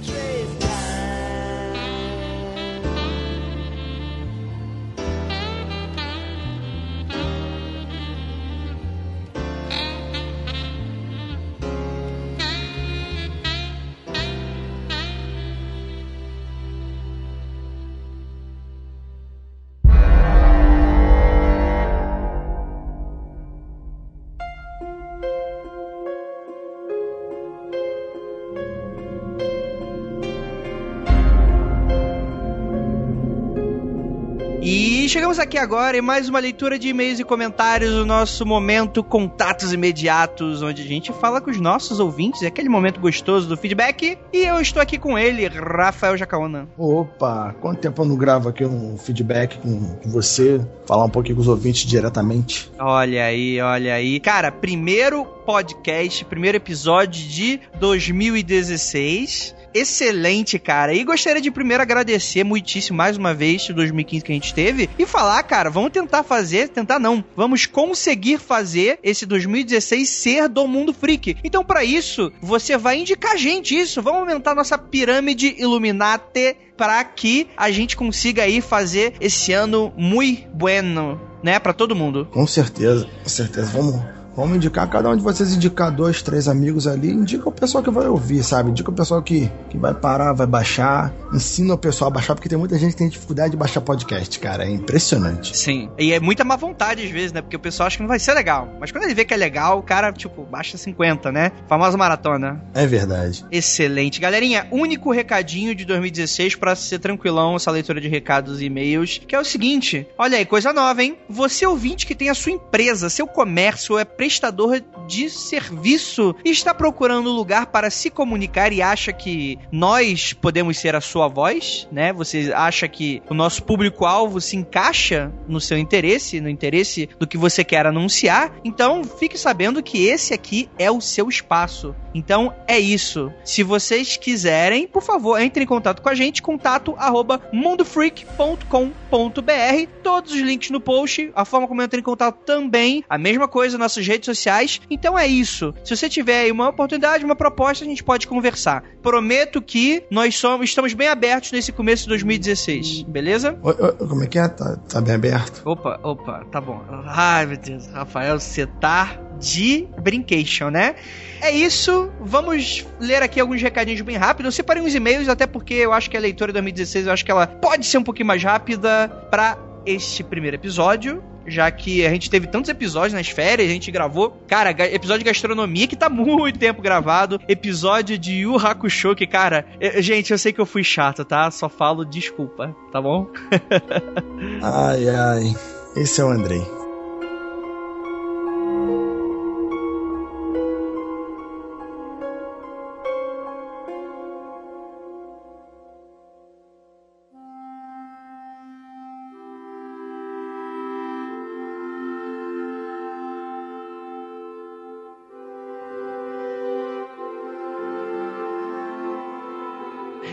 Aqui agora em mais uma leitura de e-mails e comentários, o nosso momento contatos imediatos, onde a gente fala com os nossos ouvintes, é aquele momento gostoso do feedback. E eu estou aqui com ele, Rafael Jacaona. Opa, quanto tempo eu não gravo aqui um feedback com, com você, falar um pouquinho com os ouvintes diretamente. Olha aí, olha aí. Cara, primeiro podcast, primeiro episódio de 2016 excelente, cara. E gostaria de primeiro agradecer muitíssimo mais uma vez o 2015 que a gente teve e falar, cara, vamos tentar fazer, tentar não, vamos conseguir fazer esse 2016 ser do mundo freak. Então, para isso, você vai indicar a gente isso, vamos aumentar nossa pirâmide Illuminati para que a gente consiga aí fazer esse ano muito bueno, né, para todo mundo. Com certeza, com certeza. Vamos Vamos indicar, cada um de vocês indicar dois, três amigos ali, indica o pessoal que vai ouvir, sabe? Indica o pessoal que, que vai parar, vai baixar, ensina o pessoal a baixar, porque tem muita gente que tem dificuldade de baixar podcast, cara. É impressionante. Sim. E é muita má vontade às vezes, né? Porque o pessoal acha que não vai ser legal. Mas quando ele vê que é legal, o cara, tipo, baixa 50, né? Famosa maratona. É verdade. Excelente. Galerinha, único recadinho de 2016 para ser tranquilão essa leitura de recados e e-mails, que é o seguinte: olha aí, coisa nova, hein? Você ouvinte que tem a sua empresa, seu comércio é prestador de serviço e está procurando um lugar para se comunicar e acha que nós podemos ser a sua voz, né? Você acha que o nosso público-alvo se encaixa no seu interesse, no interesse do que você quer anunciar? Então, fique sabendo que esse aqui é o seu espaço. Então, é isso. Se vocês quiserem, por favor, entre em contato com a gente, contato arroba mundofreak.com.br. Todos os links no post, a forma como entra em contato também, a mesma coisa, nossas redes sociais. Então é isso. Se você tiver aí uma oportunidade, uma proposta, a gente pode conversar. Prometo que nós somos, estamos bem abertos nesse começo de 2016, beleza? Como é que é? Tá, tá bem aberto? Opa, opa, tá bom. Ai, meu Deus, Rafael, você tá de brincation, né? É isso, vamos ler aqui alguns recadinhos bem rápido. Eu separei uns e-mails, até porque eu acho que a leitura de 2016, eu acho que ela pode ser um pouquinho mais rápida para este primeiro episódio. Já que a gente teve tantos episódios nas férias, a gente gravou, cara, episódio de gastronomia que tá muito tempo gravado, episódio de Yu Hakusho que, cara, gente, eu sei que eu fui chato, tá? Só falo desculpa, tá bom? ai, ai. Esse é o Andrei.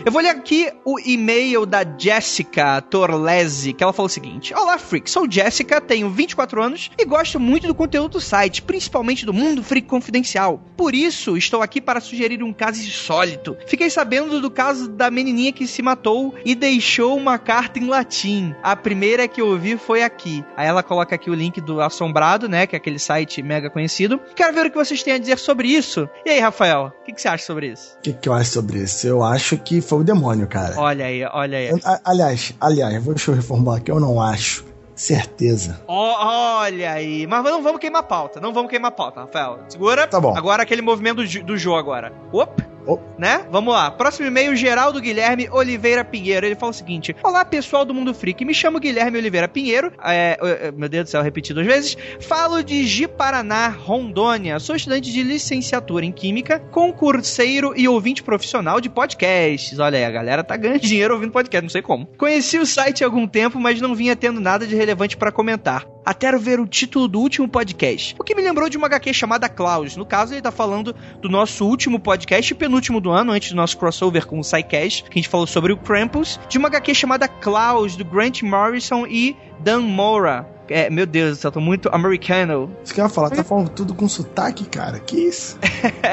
Eu vou ler aqui o e-mail da Jessica Torlese, que ela falou o seguinte: Olá, Freak, sou Jessica, tenho 24 anos e gosto muito do conteúdo do site, principalmente do Mundo Freak Confidencial. Por isso, estou aqui para sugerir um caso insólito. Fiquei sabendo do caso da menininha que se matou e deixou uma carta em latim. A primeira que eu ouvi foi aqui. Aí ela coloca aqui o link do Assombrado, né, que é aquele site mega conhecido. Quero ver o que vocês têm a dizer sobre isso. E aí, Rafael, o que, que, você acha sobre isso? O que, que eu acho sobre isso? Eu acho que foi o demônio, cara. Olha aí, olha aí. aliás, aliás, deixa eu reformular aqui, eu não acho. Certeza. Oh, olha aí. Mas não vamos queimar pauta. Não vamos queimar pauta, Rafael. Segura. Tá bom. Agora aquele movimento do, do jogo agora. Opa. Oh. Né? Vamos lá. Próximo e-mail, Geraldo Guilherme Oliveira Pinheiro. Ele fala o seguinte: Olá, pessoal do Mundo Freak. Me chamo Guilherme Oliveira Pinheiro. É, meu Deus do céu, repeti duas vezes. Falo de Ji-Paraná, Rondônia. Sou estudante de licenciatura em Química, concurseiro e ouvinte profissional de podcasts. Olha aí, a galera tá ganhando dinheiro ouvindo podcast, não sei como. Conheci o site há algum tempo, mas não vinha tendo nada de relevante para comentar até ver o título do último podcast. O que me lembrou de uma HQ chamada Klaus. No caso, ele tá falando do nosso último podcast, penúltimo do ano, antes do nosso crossover com o SciCast, que a gente falou sobre o Krampus, de uma HQ chamada Klaus, do Grant Morrison e Dan Mora. É, meu Deus céu, tô muito americano. Isso que eu ia falar, tá falando tudo com sotaque, cara. Que isso?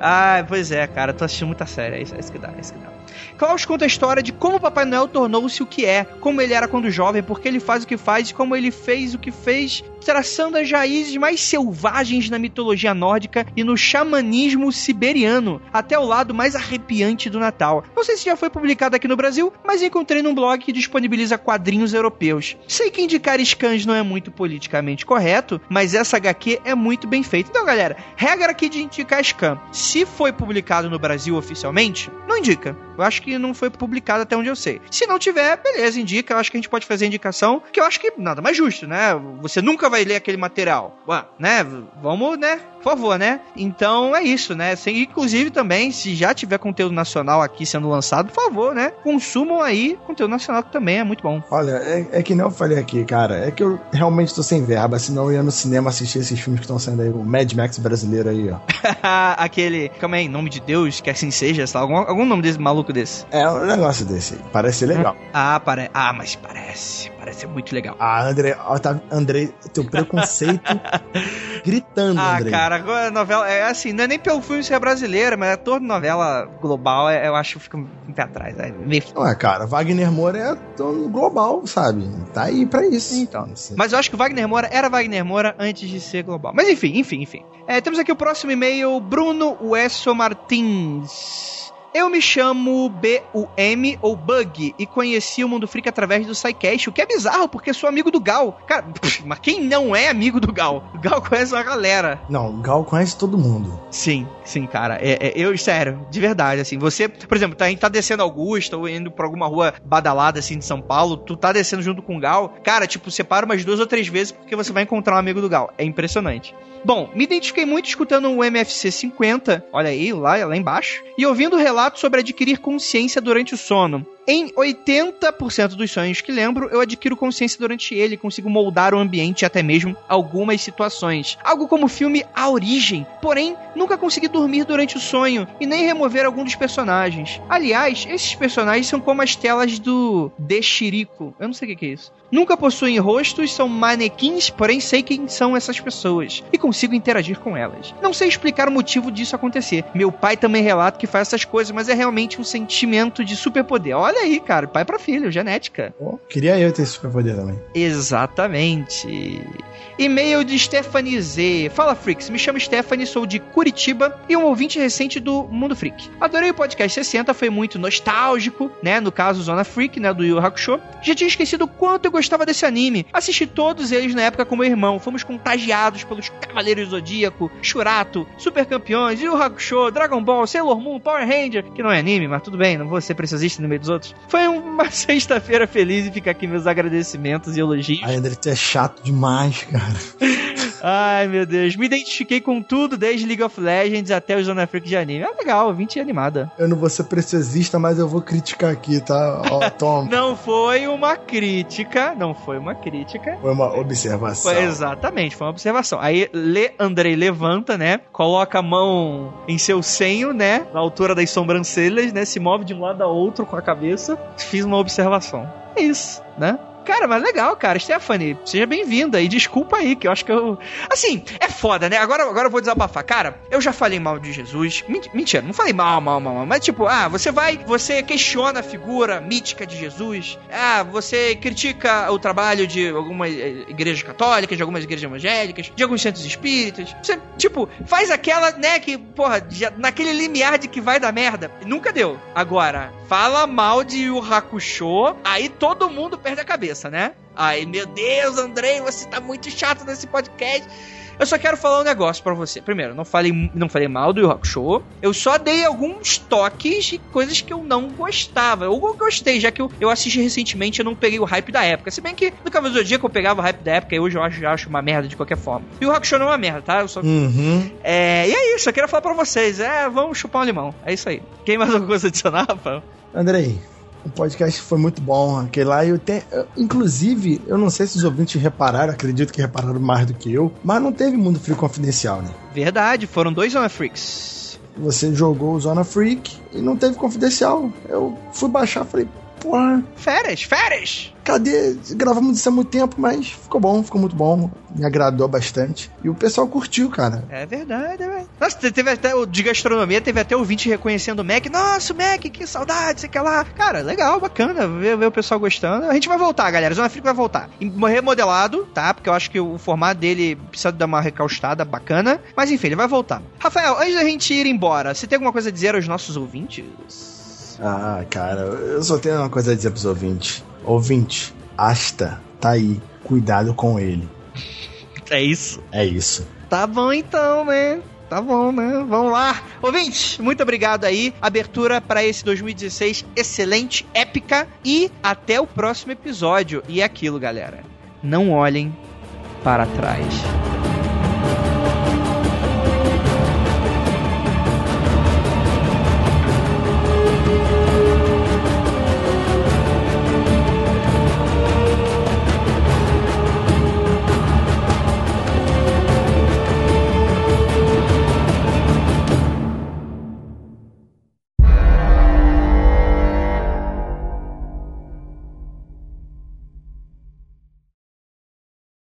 ah, pois é, cara, tô assistindo muita série. É isso, é isso que dá, é isso que dá. Klaus conta a história de como Papai Noel tornou-se o que é, como ele era quando jovem, porque ele faz o que faz e como ele fez o que fez, traçando as raízes mais selvagens na mitologia nórdica e no xamanismo siberiano, até o lado mais arrepiante do Natal. Não sei se já foi publicado aqui no Brasil, mas encontrei num blog que disponibiliza quadrinhos europeus. Sei que indicar scans não é muito politicamente correto, mas essa HQ é muito bem feita. Então, galera, regra aqui de indicar scan. Se foi publicado no Brasil oficialmente, não indica Eu acho que não foi publicado até onde eu sei. Se não tiver, beleza, indica. Eu acho que a gente pode fazer indicação, que eu acho que nada mais justo, né? Você nunca vai ler aquele material. Ué, né? Vamos, né? Por favor, né? Então é isso, né? Sem, inclusive também, se já tiver conteúdo nacional aqui sendo lançado, por favor, né? Consumam aí conteúdo nacional que também é muito bom. Olha, é, é que nem eu falei aqui, cara. É que eu realmente tô sem verba, senão eu ia no cinema assistir esses filmes que estão saindo aí. O Mad Max brasileiro aí, ó. Aquele. Calma aí, nome de Deus, que assim seja, sei lá, algum, algum nome desse maluco desse. É um negócio desse aí. Parece legal. Ah, pare... ah, mas parece. Parece muito legal. Ah, André, ó, tá, Andrei, teu preconceito gritando, Ah, Andrei. cara, agora a novela é assim, não é nem pelo filme ser brasileira, mas é toda novela global, é- eu acho que fica um pé atrás. É meio... Não é, cara, Wagner Moura é global, sabe? Tá aí pra isso. Então. Assim. Mas eu acho que o Wagner Moura era Wagner Moura antes de ser global. Mas enfim, enfim, enfim. É, temos aqui o próximo e-mail, Bruno Wesso Martins. Eu me chamo B-U-M ou Bug e conheci o Mundo Freak através do SciCast, o que é bizarro, porque sou amigo do Gal. Cara, pff, mas quem não é amigo do Gal? O Gal conhece uma galera. Não, o Gal conhece todo mundo. Sim, sim, cara. É, é- eu, sério, de verdade, assim. Você, por exemplo, tá, a gente tá descendo Augusta ou indo pra alguma rua badalada, assim, de São Paulo, tu tá descendo junto com o Gal. Cara, tipo, você para umas duas ou três vezes porque você vai encontrar um amigo do Gal. É impressionante. Bom, me identifiquei muito escutando o MFC 50, olha aí, lá, lá embaixo, e ouvindo relatos sobre adquirir consciência durante o sono. Em 80% dos sonhos que lembro, eu adquiro consciência durante ele e consigo moldar o ambiente e até mesmo algumas situações. Algo como o filme A Origem. Porém, nunca consegui dormir durante o sonho e nem remover algum dos personagens. Aliás, esses personagens são como as telas do De Chirico. Eu não sei o que é isso. Nunca possuem rostos, são manequins, porém sei quem são essas pessoas e consigo interagir com elas. Não sei explicar o motivo disso acontecer. Meu pai também relata que faz essas coisas, mas é realmente um sentimento de superpoder. Olha aí, cara, pai pra filho, genética. Pô, queria eu ter esse superpoder também. Exatamente. E-mail de Stephanie Z. Fala, Freaks. Me chamo Stephanie, sou de Curitiba e um ouvinte recente do Mundo Freak. Adorei o podcast 60, foi muito nostálgico, né? No caso, Zona Freak, né? Do Yu Hakusho. Já tinha esquecido o quanto eu gostava desse anime. Assisti todos eles na época com meu irmão. Fomos contagiados pelos Cavaleiros Zodíaco, Shurato, Super Campeões, Yu Hakusho, Dragon Ball, Sailor Moon, Power Ranger, que não é anime, mas tudo bem, não vou ser preciosista no meio dos outros. Foi uma sexta-feira feliz e fica aqui meus agradecimentos e elogios. Ai, André, tu é chato demais, cara. Ai, meu Deus. Me identifiquei com tudo, desde League of Legends até o Zona Freak de anime. É legal, 20 animada. Eu não vou ser preciosista, mas eu vou criticar aqui, tá? Ó, Tom. Não foi uma crítica, não foi uma crítica. Foi uma observação. Foi exatamente, foi uma observação. Aí Le Andrei levanta, né? Coloca a mão em seu senho, né? Na altura das sobrancelhas, né? Se move de um lado a outro com a cabeça. Fiz uma observação. É isso, né? Cara, mas legal, cara. Stephanie, seja bem-vinda. E desculpa aí, que eu acho que eu. Assim, é foda, né? Agora, agora eu vou desabafar. Cara, eu já falei mal de Jesus. Ment- Mentira, não falei mal, mal, mal, mal. Mas tipo, ah, você vai, você questiona a figura mítica de Jesus. Ah, você critica o trabalho de algumas igrejas católicas, de algumas igrejas evangélicas, de alguns centros espíritas. Você, tipo, faz aquela, né, que, porra, já- naquele limiar de que vai dar merda. Nunca deu. Agora, fala mal de Yu Hakusho, aí todo mundo perde a cabeça, né? Aí, meu Deus, Andrei, você tá muito chato nesse podcast. Eu só quero falar um negócio pra você. Primeiro, não falei, não falei mal do Yu Hakusho. Eu só dei alguns toques de coisas que eu não gostava. Eu gostei, já que eu, eu assisti recentemente eu não peguei o hype da época. Se bem que no Cavaleiro do Zodíaco eu pegava o hype da época e hoje eu acho, já acho uma merda de qualquer forma. E o Hakusho não é uma merda, tá? Eu só... Uhum. É, e é isso, eu queria falar pra vocês. É, vamos chupar um limão. É isso aí. Quem mais alguma coisa adicionar, Rafael? Andrei, o podcast foi muito bom. Aquele lá eu eu- Inclusive, eu não sei se os ouvintes repararam, acredito que repararam mais do que eu, mas não teve Mundo Free Confidencial, né? Verdade, foram dois Zona Freaks. Você jogou o Zona Freak e não teve confidencial. Eu fui baixar falei, porra, Férias, férias! cadê? Gravamos isso há muito tempo, mas ficou bom, ficou muito bom. Me agradou bastante. E o pessoal curtiu, cara. É verdade, é verdade. Nossa, te- teve até o de gastronomia, teve até o ouvinte reconhecendo o Mac. Nossa, o Mac, que saudade, sei que lá. Cara, legal, bacana ver, ver o pessoal gostando. A gente vai voltar, galera. Zona Freak vai voltar. Em- Remodelado, tá? Porque eu acho que o formato dele precisa dar uma recaustada bacana. Mas enfim, ele vai voltar. Rafael, antes da gente ir embora, você tem alguma coisa a dizer aos nossos ouvintes? Ah, cara, eu só tenho uma coisa a dizer pros ouvintes. Ouvinte, Asta, tá aí. Cuidado com ele. É isso. É isso. Tá bom então, né? tá bom, né? Vamos lá. Ouvintes, muito obrigado aí. Abertura para esse 2016 excelente, épica. E até o próximo episódio. E é aquilo, galera. Não olhem para trás.